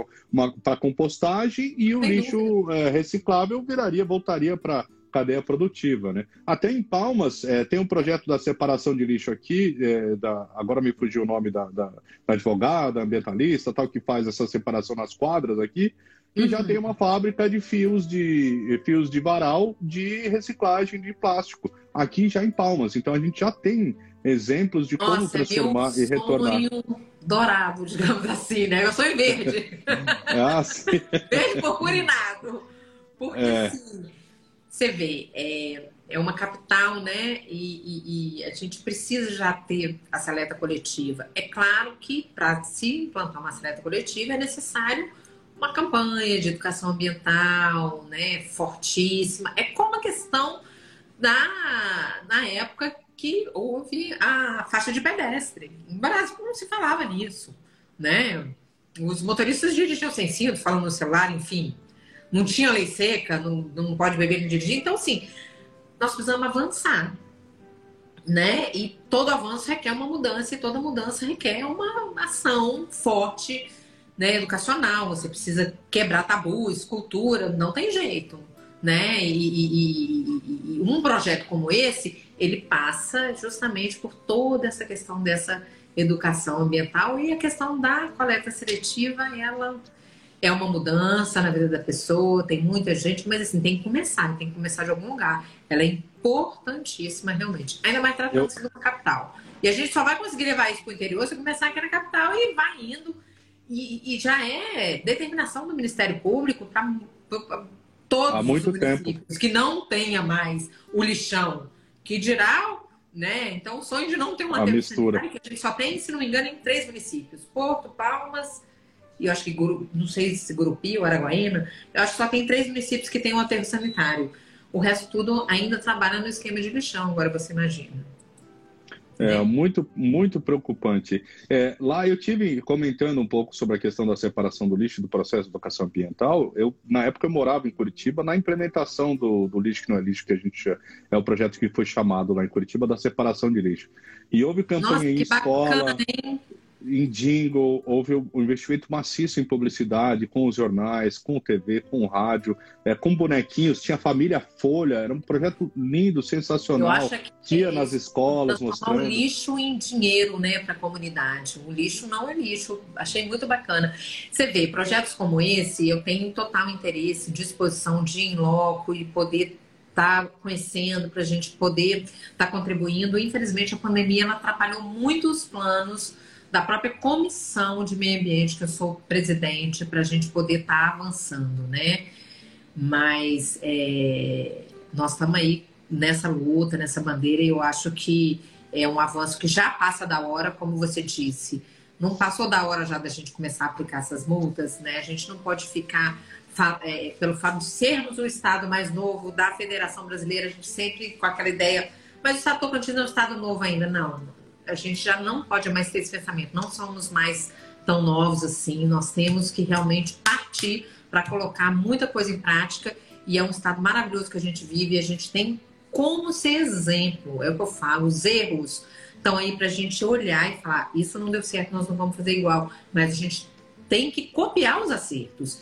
para compostagem e o Sem lixo é, reciclável viraria, voltaria para cadeia produtiva, né? Até em Palmas é, tem um projeto da separação de lixo aqui, é, da, agora me fugiu o nome da, da, da advogada, ambientalista, tal que faz essa separação nas quadras aqui e uhum. já tem uma fábrica de fios de fios de varal de reciclagem de plástico aqui já em Palmas. Então a gente já tem exemplos de Nossa, como transformar e retornar. Dourado, digamos assim, né? Eu sou em verde. (laughs) ah, sim. verde purpurinado. Porque é. assim, você vê, é, é uma capital, né? E, e, e, a gente precisa já ter a seleta coletiva. É claro que para se implantar uma seleta coletiva é necessário uma campanha de educação ambiental, né, fortíssima. É como a questão da na época que houve a faixa de pedestre. No Brasil não se falava nisso, né? Os motoristas dirigiam sem cinto, falando no celular, enfim. Não tinha lei seca, não, não pode beber nem dirigir. Então, assim, nós precisamos avançar, né? E todo avanço requer uma mudança e toda mudança requer uma ação forte né, educacional, você precisa quebrar tabus, cultura, não tem jeito. Né? E, e, e, um projeto como esse, ele passa justamente por toda essa questão dessa educação ambiental e a questão da coleta seletiva, ela é uma mudança na vida da pessoa, tem muita gente, mas assim, tem que começar, tem que começar de algum lugar. Ela é importantíssima realmente, ainda mais tratando-se Eu... de uma capital. E a gente só vai conseguir levar isso para o interior se começar aqui na capital e vai indo e, e já é determinação do Ministério Público para todos Há muito os municípios tempo. que não tenha mais o lixão, que dirá, né? Então, o sonho de não ter uma mistura que a gente só tem, se não me engano, em três municípios: Porto, Palmas e eu acho que não sei se Gurupi ou Araguaína. Eu acho que só tem três municípios que têm um aterro sanitário. O resto tudo ainda trabalha no esquema de lixão, agora você imagina. É muito, muito preocupante. É, lá eu tive comentando um pouco sobre a questão da separação do lixo do processo de educação ambiental. Eu na época eu morava em Curitiba na implementação do, do lixo que não é lixo que a gente é o projeto que foi chamado lá em Curitiba da separação de lixo. E houve campanha Nossa, em escola. Bacana, em jingle, houve um investimento maciço em publicidade, com os jornais, com TV, com o rádio, é, com bonequinhos, tinha família Folha, era um projeto lindo, sensacional. Eu acho que ia nas escolas mostrando. um lixo em dinheiro, né, para a comunidade. O lixo não é lixo. Achei muito bacana. Você vê, projetos como esse, eu tenho total interesse, disposição de ir em loco e poder estar tá conhecendo, para a gente poder estar tá contribuindo. Infelizmente, a pandemia ela atrapalhou muitos planos da própria comissão de meio ambiente, que eu sou presidente, para a gente poder estar tá avançando, né? Mas é, nós estamos aí nessa luta, nessa bandeira, e eu acho que é um avanço que já passa da hora, como você disse. Não passou da hora já da gente começar a aplicar essas multas, né? A gente não pode ficar, é, pelo fato de sermos o estado mais novo da Federação Brasileira, a gente sempre com aquela ideia, mas o estado Tocantins é um estado novo ainda. Não, a gente já não pode mais ter esse pensamento. Não somos mais tão novos assim. Nós temos que realmente partir para colocar muita coisa em prática. E é um estado maravilhoso que a gente vive. E a gente tem como ser exemplo. É o que eu falo. Os erros estão aí para a gente olhar e falar: isso não deu certo, nós não vamos fazer igual. Mas a gente tem que copiar os acertos.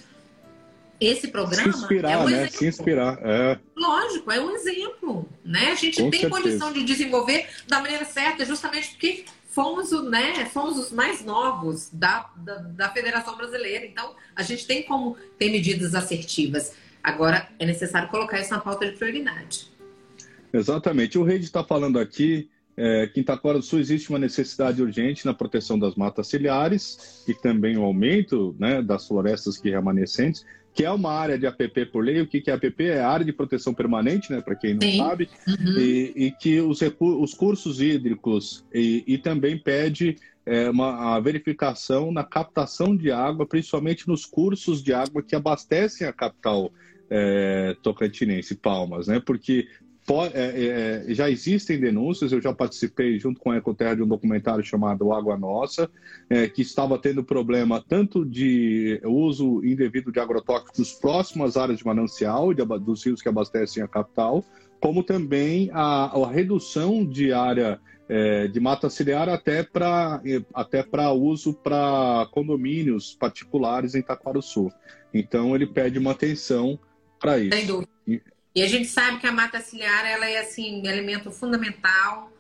Esse programa se inspirar, é um né? Se inspirar, é. Lógico, é um exemplo, né? A gente Com tem certeza. condição de desenvolver da maneira certa, justamente porque fomos, o, né, fomos os mais novos da, da, da Federação Brasileira. Então, a gente tem como ter medidas assertivas. Agora, é necessário colocar isso na pauta de prioridade. Exatamente. O Rede está falando aqui é, Quinta Clara do Sul existe uma necessidade urgente na proteção das matas ciliares e também o aumento né, das florestas que remanescentes que é uma área de APP por lei. O que, é APP? É a área de proteção permanente, né, para quem não Sim. sabe, uhum. e, e, que os, os cursos hídricos e, e também pede é, uma, a verificação na captação de água, principalmente nos cursos de água que abastecem a capital é, tocantinense, Palmas, né? Porque é, é, já existem denúncias, eu já participei junto com a Ecoterra de um documentário chamado Água Nossa, é, que estava tendo problema tanto de uso indevido de agrotóxicos próximo às áreas de manancial, dos rios que abastecem a capital, como também a, a redução de área é, de mata ciliar até para até uso para condomínios particulares em Itaquaruçu. Então ele pede uma atenção para isso. Sem dúvida. E a gente sabe que a mata ciliar ela é assim um elemento fundamental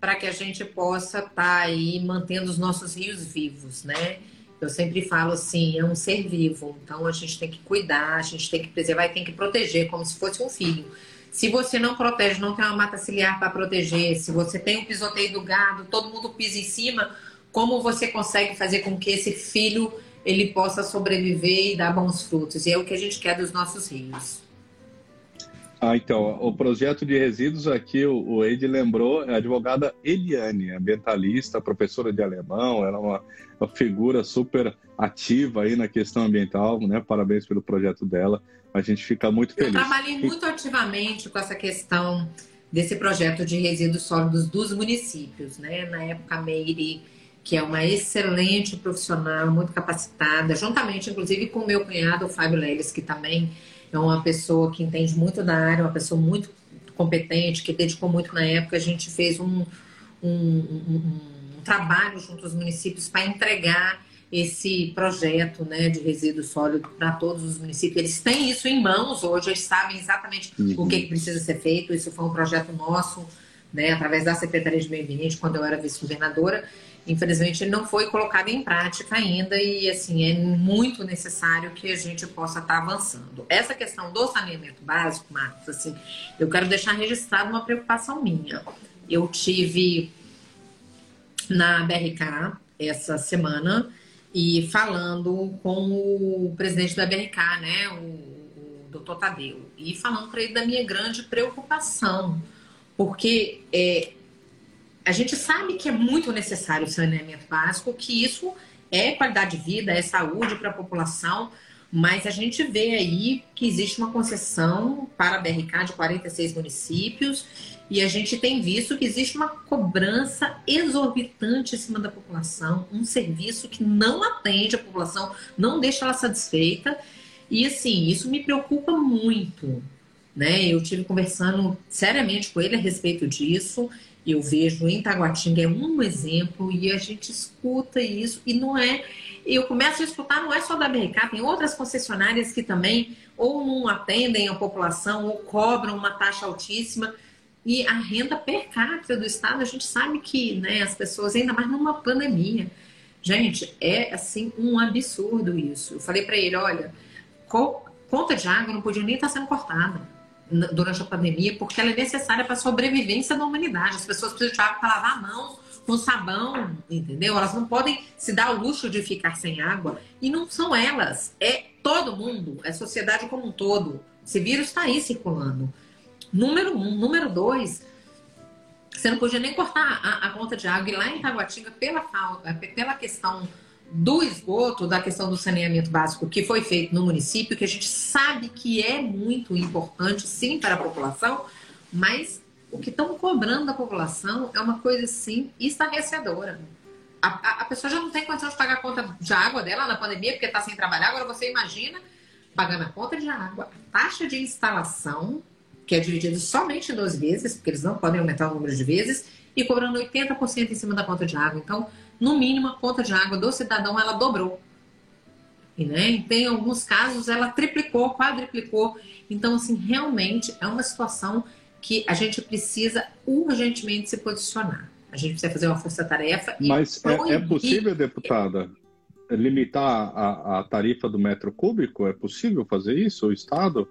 para que a gente possa estar tá aí mantendo os nossos rios vivos, né? Eu sempre falo assim, é um ser vivo, então a gente tem que cuidar, a gente tem que preservar e tem que proteger como se fosse um filho. Se você não protege, não tem uma mata ciliar para proteger, se você tem o pisoteio do gado, todo mundo pisa em cima, como você consegue fazer com que esse filho ele possa sobreviver e dar bons frutos? E é o que a gente quer dos nossos rios. Ah, então, o projeto de resíduos aqui, o, o Eide lembrou, é a advogada Eliane, ambientalista, professora de alemão, ela é uma, uma, figura super ativa aí na questão ambiental, né? Parabéns pelo projeto dela, a gente fica muito feliz. Eu trabalhei muito ativamente com essa questão desse projeto de resíduos sólidos dos municípios, né? Na época, a Meire, que é uma excelente profissional, muito capacitada, juntamente, inclusive, com o meu cunhado, o Fábio Leles, que também é uma pessoa que entende muito da área, uma pessoa muito competente, que dedicou muito na época. A gente fez um, um, um, um trabalho junto aos municípios para entregar esse projeto né, de resíduo sólido para todos os municípios. Eles têm isso em mãos hoje, eles sabem exatamente uhum. o que, que, precisa ser feito. Isso foi um projeto nosso, né, através da Secretaria de Meio Ambiente, quando eu era vice-governadora infelizmente não foi colocado em prática ainda e assim é muito necessário que a gente possa estar avançando. Essa questão do saneamento básico, Marcos, assim, eu quero deixar registrado uma preocupação minha. Eu tive na BRK essa semana e falando com o presidente da BRK, né, o, o doutor Tadeu, e falando para ele da minha grande preocupação, porque é, a gente sabe que é muito necessário o saneamento básico, que isso é qualidade de vida, é saúde para a população, mas a gente vê aí que existe uma concessão para a BRK de 46 municípios e a gente tem visto que existe uma cobrança exorbitante em cima da população, um serviço que não atende a população, não deixa ela satisfeita. E assim, isso me preocupa muito, né? Eu tive conversando seriamente com ele a respeito disso. Eu vejo em Taguatinga é um exemplo e a gente escuta isso e não é. Eu começo a escutar, não é só da BRK, tem outras concessionárias que também ou não atendem a população ou cobram uma taxa altíssima. E a renda per capita do Estado, a gente sabe que né, as pessoas, ainda mais numa pandemia, gente, é assim um absurdo isso. Eu falei para ele: olha, conta de água não podia nem estar sendo cortada durante a pandemia, porque ela é necessária para a sobrevivência da humanidade. As pessoas precisam de água para lavar a mão, com sabão, entendeu? Elas não podem se dar o luxo de ficar sem água. E não são elas, é todo mundo, é sociedade como um todo. Esse vírus está aí circulando. Número um. Número dois, você não podia nem cortar a, a conta de água. E lá em Taguatinga, pela, pela questão do esgoto, da questão do saneamento básico que foi feito no município, que a gente sabe que é muito importante, sim, para a população, mas o que estão cobrando da população é uma coisa, sim, estarrecedora. A, a, a, pessoa já não tem condição de pagar a conta de água dela na pandemia, porque está sem trabalhar. Agora você imagina pagando a conta de água, a taxa de instalação, que é dividida somente em 12 vezes, porque eles não podem aumentar o número de vezes, e cobrando 80% em cima da conta de água. Então, no mínimo, a conta de água do cidadão ela dobrou. E, né, em alguns casos ela triplicou, quadriplicou. Então, assim, realmente é uma situação que a gente precisa urgentemente se posicionar. A gente precisa fazer uma força-tarefa. Mas é, é, possível, deputada, limitar a, a tarifa do metro cúbico? É possível fazer isso, o Estado?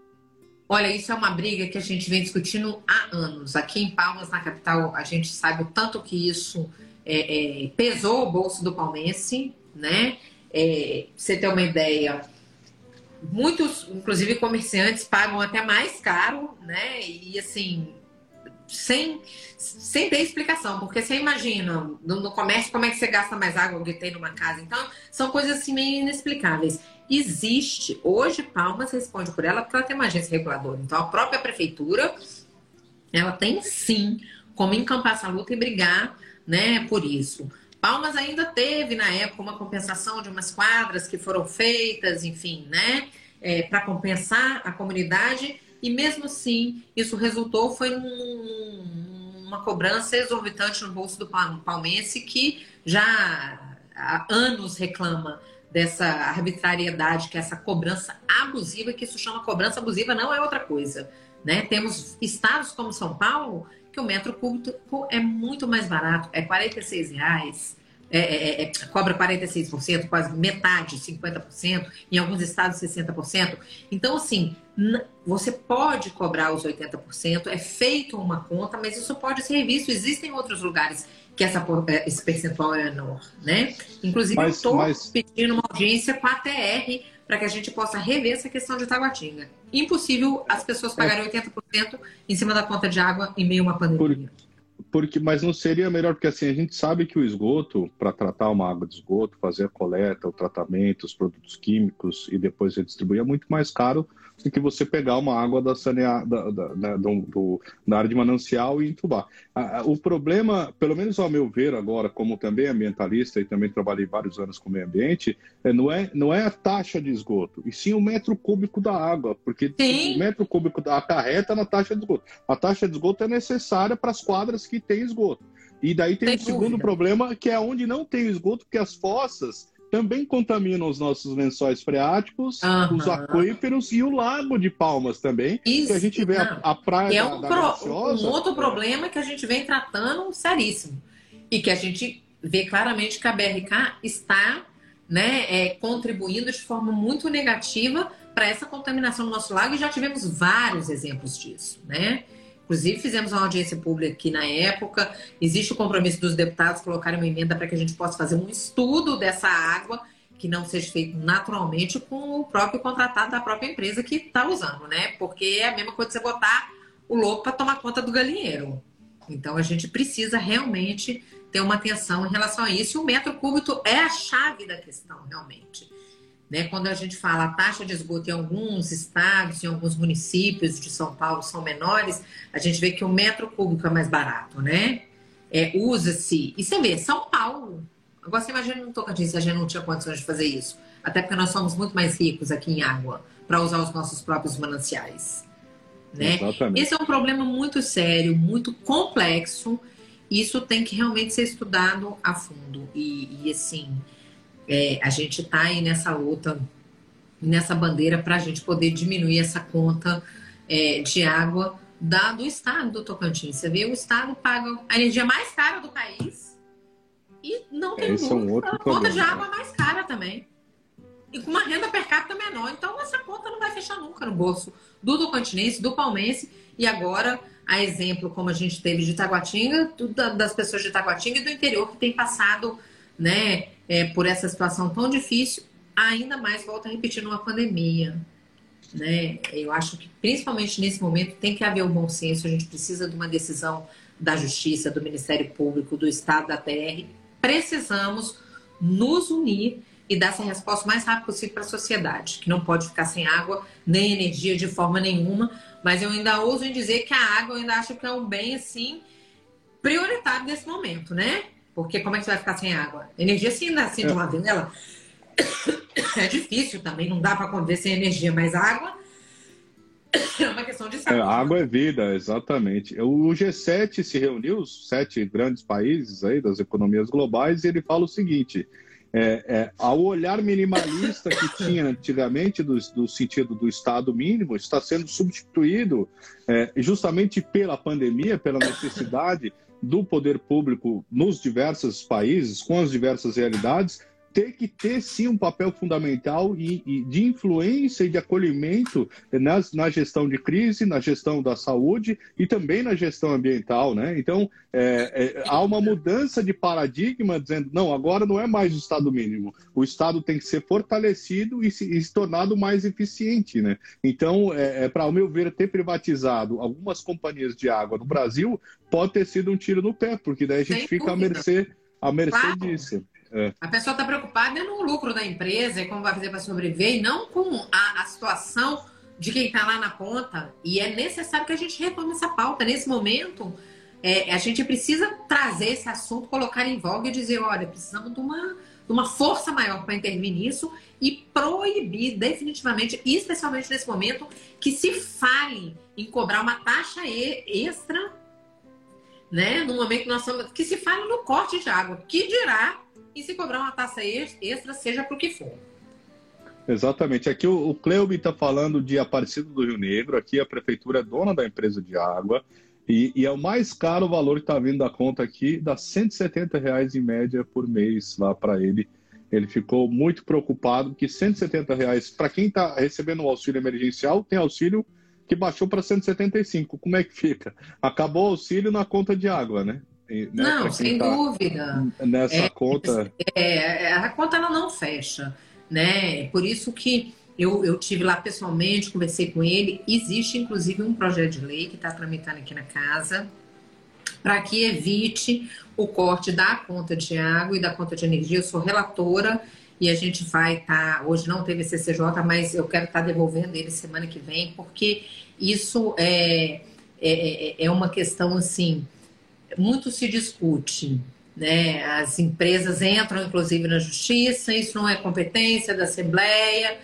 Olha, isso é uma briga que a gente vem discutindo há anos. Aqui em Palmas, na capital, a gente sabe o tanto que isso é, é, pesou o bolso do palmense, né? É, você ter uma ideia, muitos, inclusive comerciantes, pagam até mais caro, né? E assim, sem, sem ter explicação, porque você imagina no, no, comércio como é que você gasta mais água que tem numa casa. Então, são coisas assim meio inexplicáveis. Existe, hoje Palmas responde por ela porque ela tem uma agência reguladora. Então, a própria prefeitura, ela tem sim como encampar essa luta e brigar né, por isso. Palmas ainda teve, na época, uma compensação de umas quadras que foram feitas, enfim, né, é, para compensar a comunidade, e mesmo assim, isso resultou foi uma cobrança exorbitante no bolso do palmense, que já há anos reclama dessa arbitrariedade, que é essa cobrança abusiva, que isso chama cobrança abusiva, não é outra coisa. Né? Temos estados como São Paulo que o metro cúbico é muito mais barato, é 46 reais, é, é, é, é cobra 46%, quase metade, 50%, em alguns estados 60%. Então, assim, você pode cobrar os 80%, é feito uma conta, mas isso pode ser revisto. Existem outros lugares que essa, é, esse percentual é menor, né? Inclusive, mas, eu estou mas... pedindo uma audiência com a TR para que a gente possa rever essa questão de Taguatinga. Impossível as pessoas pagarem 80% em cima da conta de água em meio a uma pandemia. Por, porque, mas não seria melhor, porque assim, a gente sabe que o esgoto, para tratar uma água de esgoto, fazer a coleta, o tratamento, os produtos químicos e depois redistribuir é muito mais caro do que você pegar uma água da, sanea, da, da, da, do, da área de manancial e entubar. O problema, pelo menos ao meu ver agora, como também ambientalista e também trabalhei vários anos com meio ambiente, é, não, é, não é a taxa de esgoto, e sim o metro cúbico da água, porque sim. o metro cúbico acarreta na taxa de esgoto. A taxa de esgoto é necessária para as quadras que têm esgoto. E daí tem, tem um segundo problema, que é onde não tem esgoto, porque as fossas também contaminam os nossos lençóis freáticos, uhum. os aquíferos e o lago de Palmas também. Isso. Que a gente vê a, a praia é um, da, da pro, um outro problema que a gente vem tratando seríssimo. E que a gente vê claramente que a BRK está né, é, contribuindo de forma muito negativa para essa contaminação no nosso lago e já tivemos vários exemplos disso, né? Inclusive, fizemos uma audiência pública aqui na época. Existe o compromisso dos deputados colocarem uma emenda para que a gente possa fazer um estudo dessa água que não seja feito naturalmente com o próprio contratado da própria empresa que está usando, né? Porque é a mesma coisa de você botar o louco para tomar conta do galinheiro. Então, a gente precisa realmente ter uma atenção em relação a isso. E o metro cúbico é a chave da questão, realmente. Né? Quando a gente fala a taxa de esgoto em alguns estados, em alguns municípios de São Paulo são menores, a gente vê que o metro cúbico é mais barato, né? É, Usa-se. E você vê, São Paulo. Agora você imagina no Tocantins se a gente não tinha condições de fazer isso. Até porque nós somos muito mais ricos aqui em água para usar os nossos próprios mananciais. Né? Exatamente. Esse é um problema muito sério, muito complexo. Isso tem que realmente ser estudado a fundo. E, e assim, é, a gente está aí nessa luta, nessa bandeira, para a gente poder diminuir essa conta é, de água da, do estado do Tocantins. Você vê, o estado paga a energia mais cara do país e não tem Esse lucro. É um a conta de água mais cara também. E com uma renda per capita menor. Então, essa conta não vai fechar nunca no bolso do Tocantinense, do Palmense. E agora, a exemplo, como a gente teve de Taguatinga, das pessoas de Taguatinga e do interior que tem passado né, é, por essa situação tão difícil, ainda mais volta a repetir numa pandemia. Né? Eu acho que, principalmente nesse momento, tem que haver o um bom senso. A gente precisa de uma decisão da Justiça, do Ministério Público, do Estado, da TR. Precisamos nos unir e dar essa resposta o mais rápido possível para a sociedade, que não pode ficar sem água nem energia de forma nenhuma. Mas eu ainda ouso em dizer que a água eu ainda acho que é um bem assim prioritário nesse momento, né? Porque como é que você vai ficar sem água? Energia sim, ainda acende é. uma vela. (coughs) É difícil também, não dá para conviver sem energia, mas água (coughs) é uma questão de saúde. É, água é vida, exatamente. O G7 se reuniu, os sete grandes países aí das economias globais, e ele fala o seguinte: é, é, ao olhar minimalista que (coughs) tinha antigamente do, do, sentido do Estado mínimo, está sendo substituído é, justamente pela pandemia, pela necessidade do poder público nos diversos países, com as diversas realidades, ter que ter sim um papel fundamental e, e de influência e de acolhimento nas, na gestão de crise, na gestão da saúde e também na gestão ambiental, né? Então é, é, há uma mudança de paradigma dizendo não, agora não é mais o Estado mínimo, o Estado tem que ser fortalecido e se, e se tornado mais eficiente, né? Então, é, é para o meu ver, ter privatizado algumas companhias de água no Brasil pode ter sido um tiro no pé, porque daí a gente Sem fica dúvida. à mercê, à mercê claro. disso. É. A pessoa está preocupada no lucro da empresa e como vai fazer para sobreviver, e não com a, a situação de quem está lá na ponta. E é necessário que a gente retome essa pauta. Nesse momento, é, a gente precisa trazer esse assunto, colocar em voga e dizer: olha, precisamos de uma, de uma força maior para intervir nisso e proibir definitivamente, especialmente nesse momento, que se fale em cobrar uma taxa extra, né? No momento que nós estamos. que se fale no corte de água. Que dirá e se cobrar uma taxa extra, seja o que for. Exatamente. Aqui o, o Cleubi está falando de Aparecido do Rio Negro. Aqui a prefeitura é dona da empresa de água. E, e é o mais caro valor que está vindo da conta aqui, dá 170 reais em média por mês lá para ele. Ele ficou muito preocupado que 170 reais, para quem está recebendo o auxílio emergencial, tem auxílio que baixou para 175. Como é que fica? Acabou o auxílio na conta de água, né? Né, não, sem tá dúvida. Nessa é, conta. É, é, a conta ela não fecha, né? Por isso que eu, eu tive lá pessoalmente, conversei com ele. Existe inclusive um projeto de lei que está tramitando aqui na casa para que evite o corte da conta de água e da conta de energia. Eu sou relatora e a gente vai estar. Tá, hoje não teve CCJ, mas eu quero estar tá devolvendo ele semana que vem, porque isso é, é, é, é uma questão assim muito se discute. Né? As empresas entram, inclusive, na justiça, isso não é competência da Assembleia,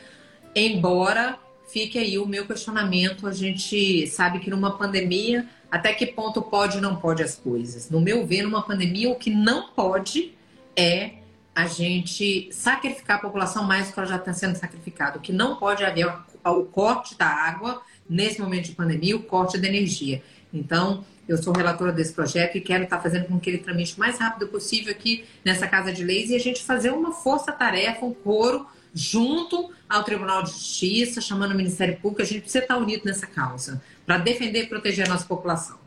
embora fique aí o meu questionamento. A gente sabe que numa pandemia, até que ponto pode ou não pode as coisas? No meu ver, numa pandemia, o que não pode é a gente sacrificar a população mais do que ela já está sendo sacrificada. O que não pode haver o corte da água nesse momento de pandemia, o corte da energia. Então, eu sou relatora desse projeto e quero estar fazendo com que ele tramite o mais rápido possível aqui nessa Casa de Leis e a gente fazer uma força-tarefa, um coro, junto ao Tribunal de Justiça, chamando o Ministério Público. A gente precisa estar unido nessa causa para defender e proteger a nossa população.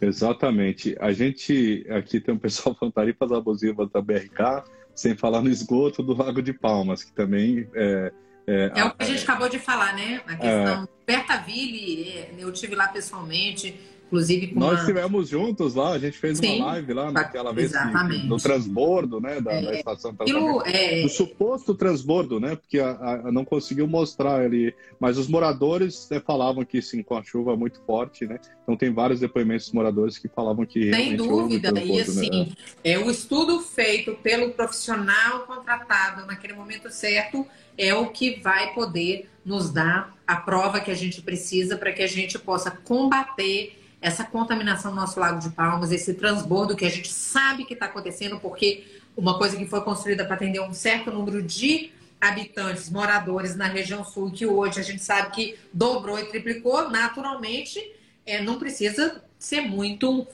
Exatamente. A gente aqui tem um pessoal (laughs) falando tarifas abusivas da BRK, sem falar no esgoto do Lago de Palmas, que também é, é, é o que a gente acabou de falar, né? A questão é... Bertaville, é, eu tive lá pessoalmente, inclusive com Nós uma... estivemos juntos lá, a gente fez Sim, uma live lá naquela vez que, no transbordo, né, da, é, da estação aquilo, é... do suposto transbordo, né, porque a, a, não conseguiu mostrar ali, mas os moradores né, falavam que sim, com a chuva muito forte, né, então tem vários depoimentos dos moradores que falavam que Sem dúvida, e né. assim, né? é o estudo feito pelo profissional contratado naquele momento certo é o que vai poder nos dar a prova que a gente precisa para que a gente possa combater essa contaminação no nosso Lago de Palmas, esse transbordo que a gente sabe que está acontecendo, porque uma coisa que foi construída para atender um certo número de habitantes, moradores na região sul, que hoje a gente sabe que dobrou e triplicou, naturalmente, é, não precisa ser muito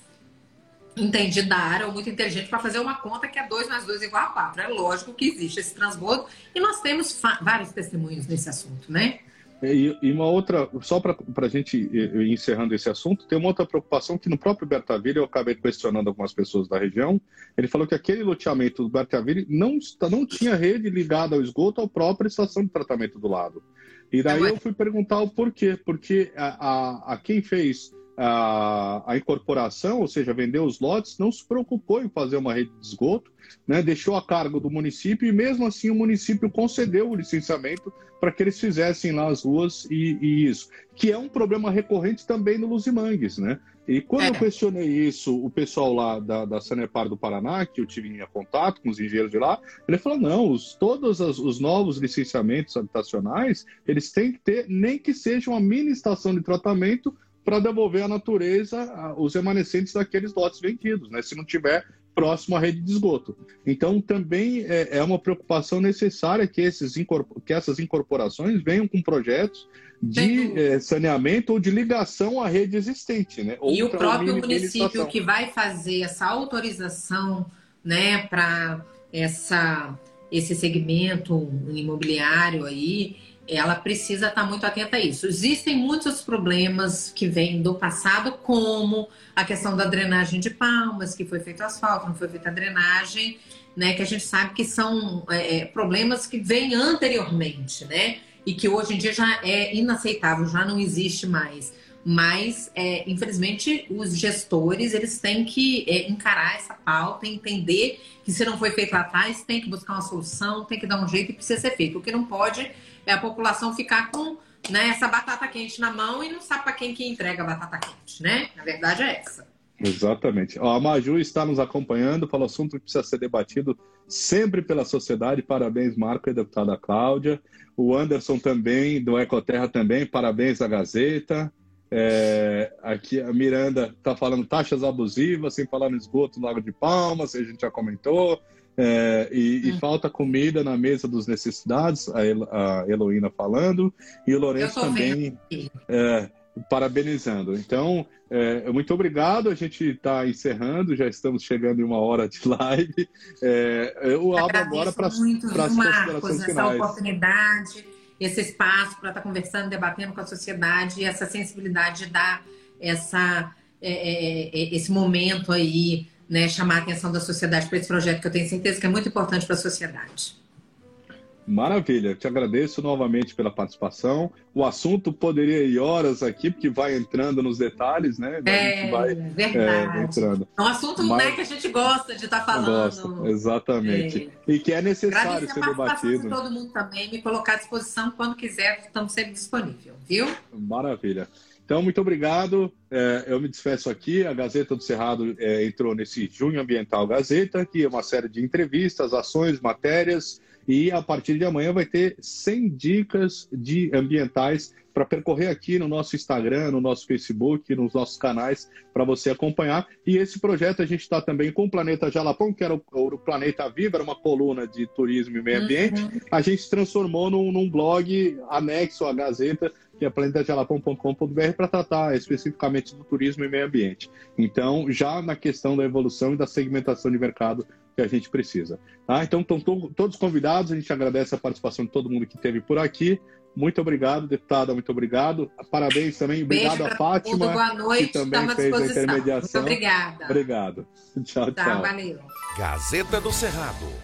entendido da área ou muito inteligente para fazer uma conta que é 2 mais 2 igual a 4. É lógico que existe esse transbordo e nós temos vários testemunhos nesse assunto, né? E, e uma outra, só para a gente ir encerrando esse assunto, tem uma outra preocupação que no próprio Bertaville, eu acabei questionando algumas pessoas da região, ele falou que aquele loteamento do Bertaville não, não tinha rede ligada ao esgoto à própria estação de tratamento do lado. E daí eu fui perguntar o porquê, porque a, a, a quem fez a, a, incorporação, ou seja, vendeu os lotes, não se preocupou em fazer uma rede de esgoto, né, deixou a cargo do município e mesmo assim o município concedeu o licenciamento para que eles fizessem lá as ruas e, e, isso, que é um problema recorrente também no Luzimangues, né? E quando é. eu questionei isso, o pessoal lá da, da Sanepar do Paraná, que eu tive em contato com os engenheiros de lá, ele falou, não, os, todos as, os novos licenciamentos habitacionais, eles têm que ter, nem que seja uma mini estação de tratamento para devolver à natureza os remanescentes daqueles lotes vendidos, né? Se não tiver próximo à rede de esgoto. Então, também é, é uma preocupação necessária que, esses que essas incorporações venham com projetos de é, saneamento ou de ligação à rede existente. Né? e o próprio município que vai fazer essa autorização né, para esse segmento imobiliário aí, ela precisa estar muito atenta a isso. Existem muitos problemas que vêm do passado, como a questão da drenagem de palmas, que foi feito asfalto, não foi feita a drenagem, né? Que a gente sabe que são é, é, problemas que vêm anteriormente, né? E que hoje em dia já é inaceitável, já não existe mais. Mas, é, infelizmente, os gestores eles têm que é, encarar essa pauta, entender que se não foi feito lá atrás, tem que buscar uma solução, tem que dar um jeito e precisa ser feito. O que não pode é a população ficar com né, essa batata quente na mão e não sabe para quem que entrega a batata quente, né? Na verdade é essa. Exatamente. Ó, a Maju está nos acompanhando, falou assunto que precisa ser debatido sempre pela sociedade. Parabéns, Marco e deputada Cláudia. O Anderson também, do Ecoterra também, parabéns à Gazeta. É, aqui a Miranda está falando taxas abusivas, sem falar no esgoto do Lago de Palmas, a gente já comentou. É, e, hum. e, falta comida na mesa dos necessitados, a, El, a Heloína falando, e o Lourenço também é, parabenizando. Então, é, muito obrigado, a gente está encerrando, já estamos chegando em uma hora de (laughs) live. É, eu abro agora para as considerações essa finais. oportunidade, esse espaço para estar tá conversando, debatendo com a sociedade, e essa sensibilidade de dar essa, é, é, esse momento aí né, chamar a atenção da sociedade para esse projeto que eu tenho certeza que é muito importante para a sociedade. Maravilha, te agradeço novamente pela participação. O assunto poderia ir horas aqui, porque vai entrando nos detalhes, né? É, vai, verdade. É, entrando. É um assunto Mas... né, que a gente gosta de estar tá falando. Gosta, exatamente. É. E que é necessário ser debatido. De todo mundo também, me colocar à disposição quando quiser, estamos sempre disponíveis, viu? Maravilha. Então, muito obrigado. É, eu me despeço aqui. A Gazeta do Cerrado é, entrou nesse Junho Ambiental Gazeta, que é uma série de entrevistas, ações, matérias. E a partir de amanhã vai ter 100 dicas de ambientais para percorrer aqui no nosso Instagram, no nosso Facebook, nos nossos canais, para você acompanhar. E esse projeto a gente está também com o Planeta Jalapão, que era o, o, Planeta Viva, era uma coluna de turismo e meio ambiente. Uhum. A gente transformou num, num blog anexo à Gazeta, que é planetajalapão.com.br, para tratar especificamente do turismo e meio ambiente. Então, já na questão da evolução e da segmentação de mercado que a gente precisa. Tá? Então, estão to todos convidados, a gente agradece a participação de todo mundo que esteve por aqui. Muito obrigado, deputada, muito obrigado. Parabéns também, obrigado Beijo a Fátima, Boa noite, que também fez a intermediação. Muito obrigada. Obrigado. (laughs) Tchau, tá, tchau. Valeu. Gazeta do Cerrado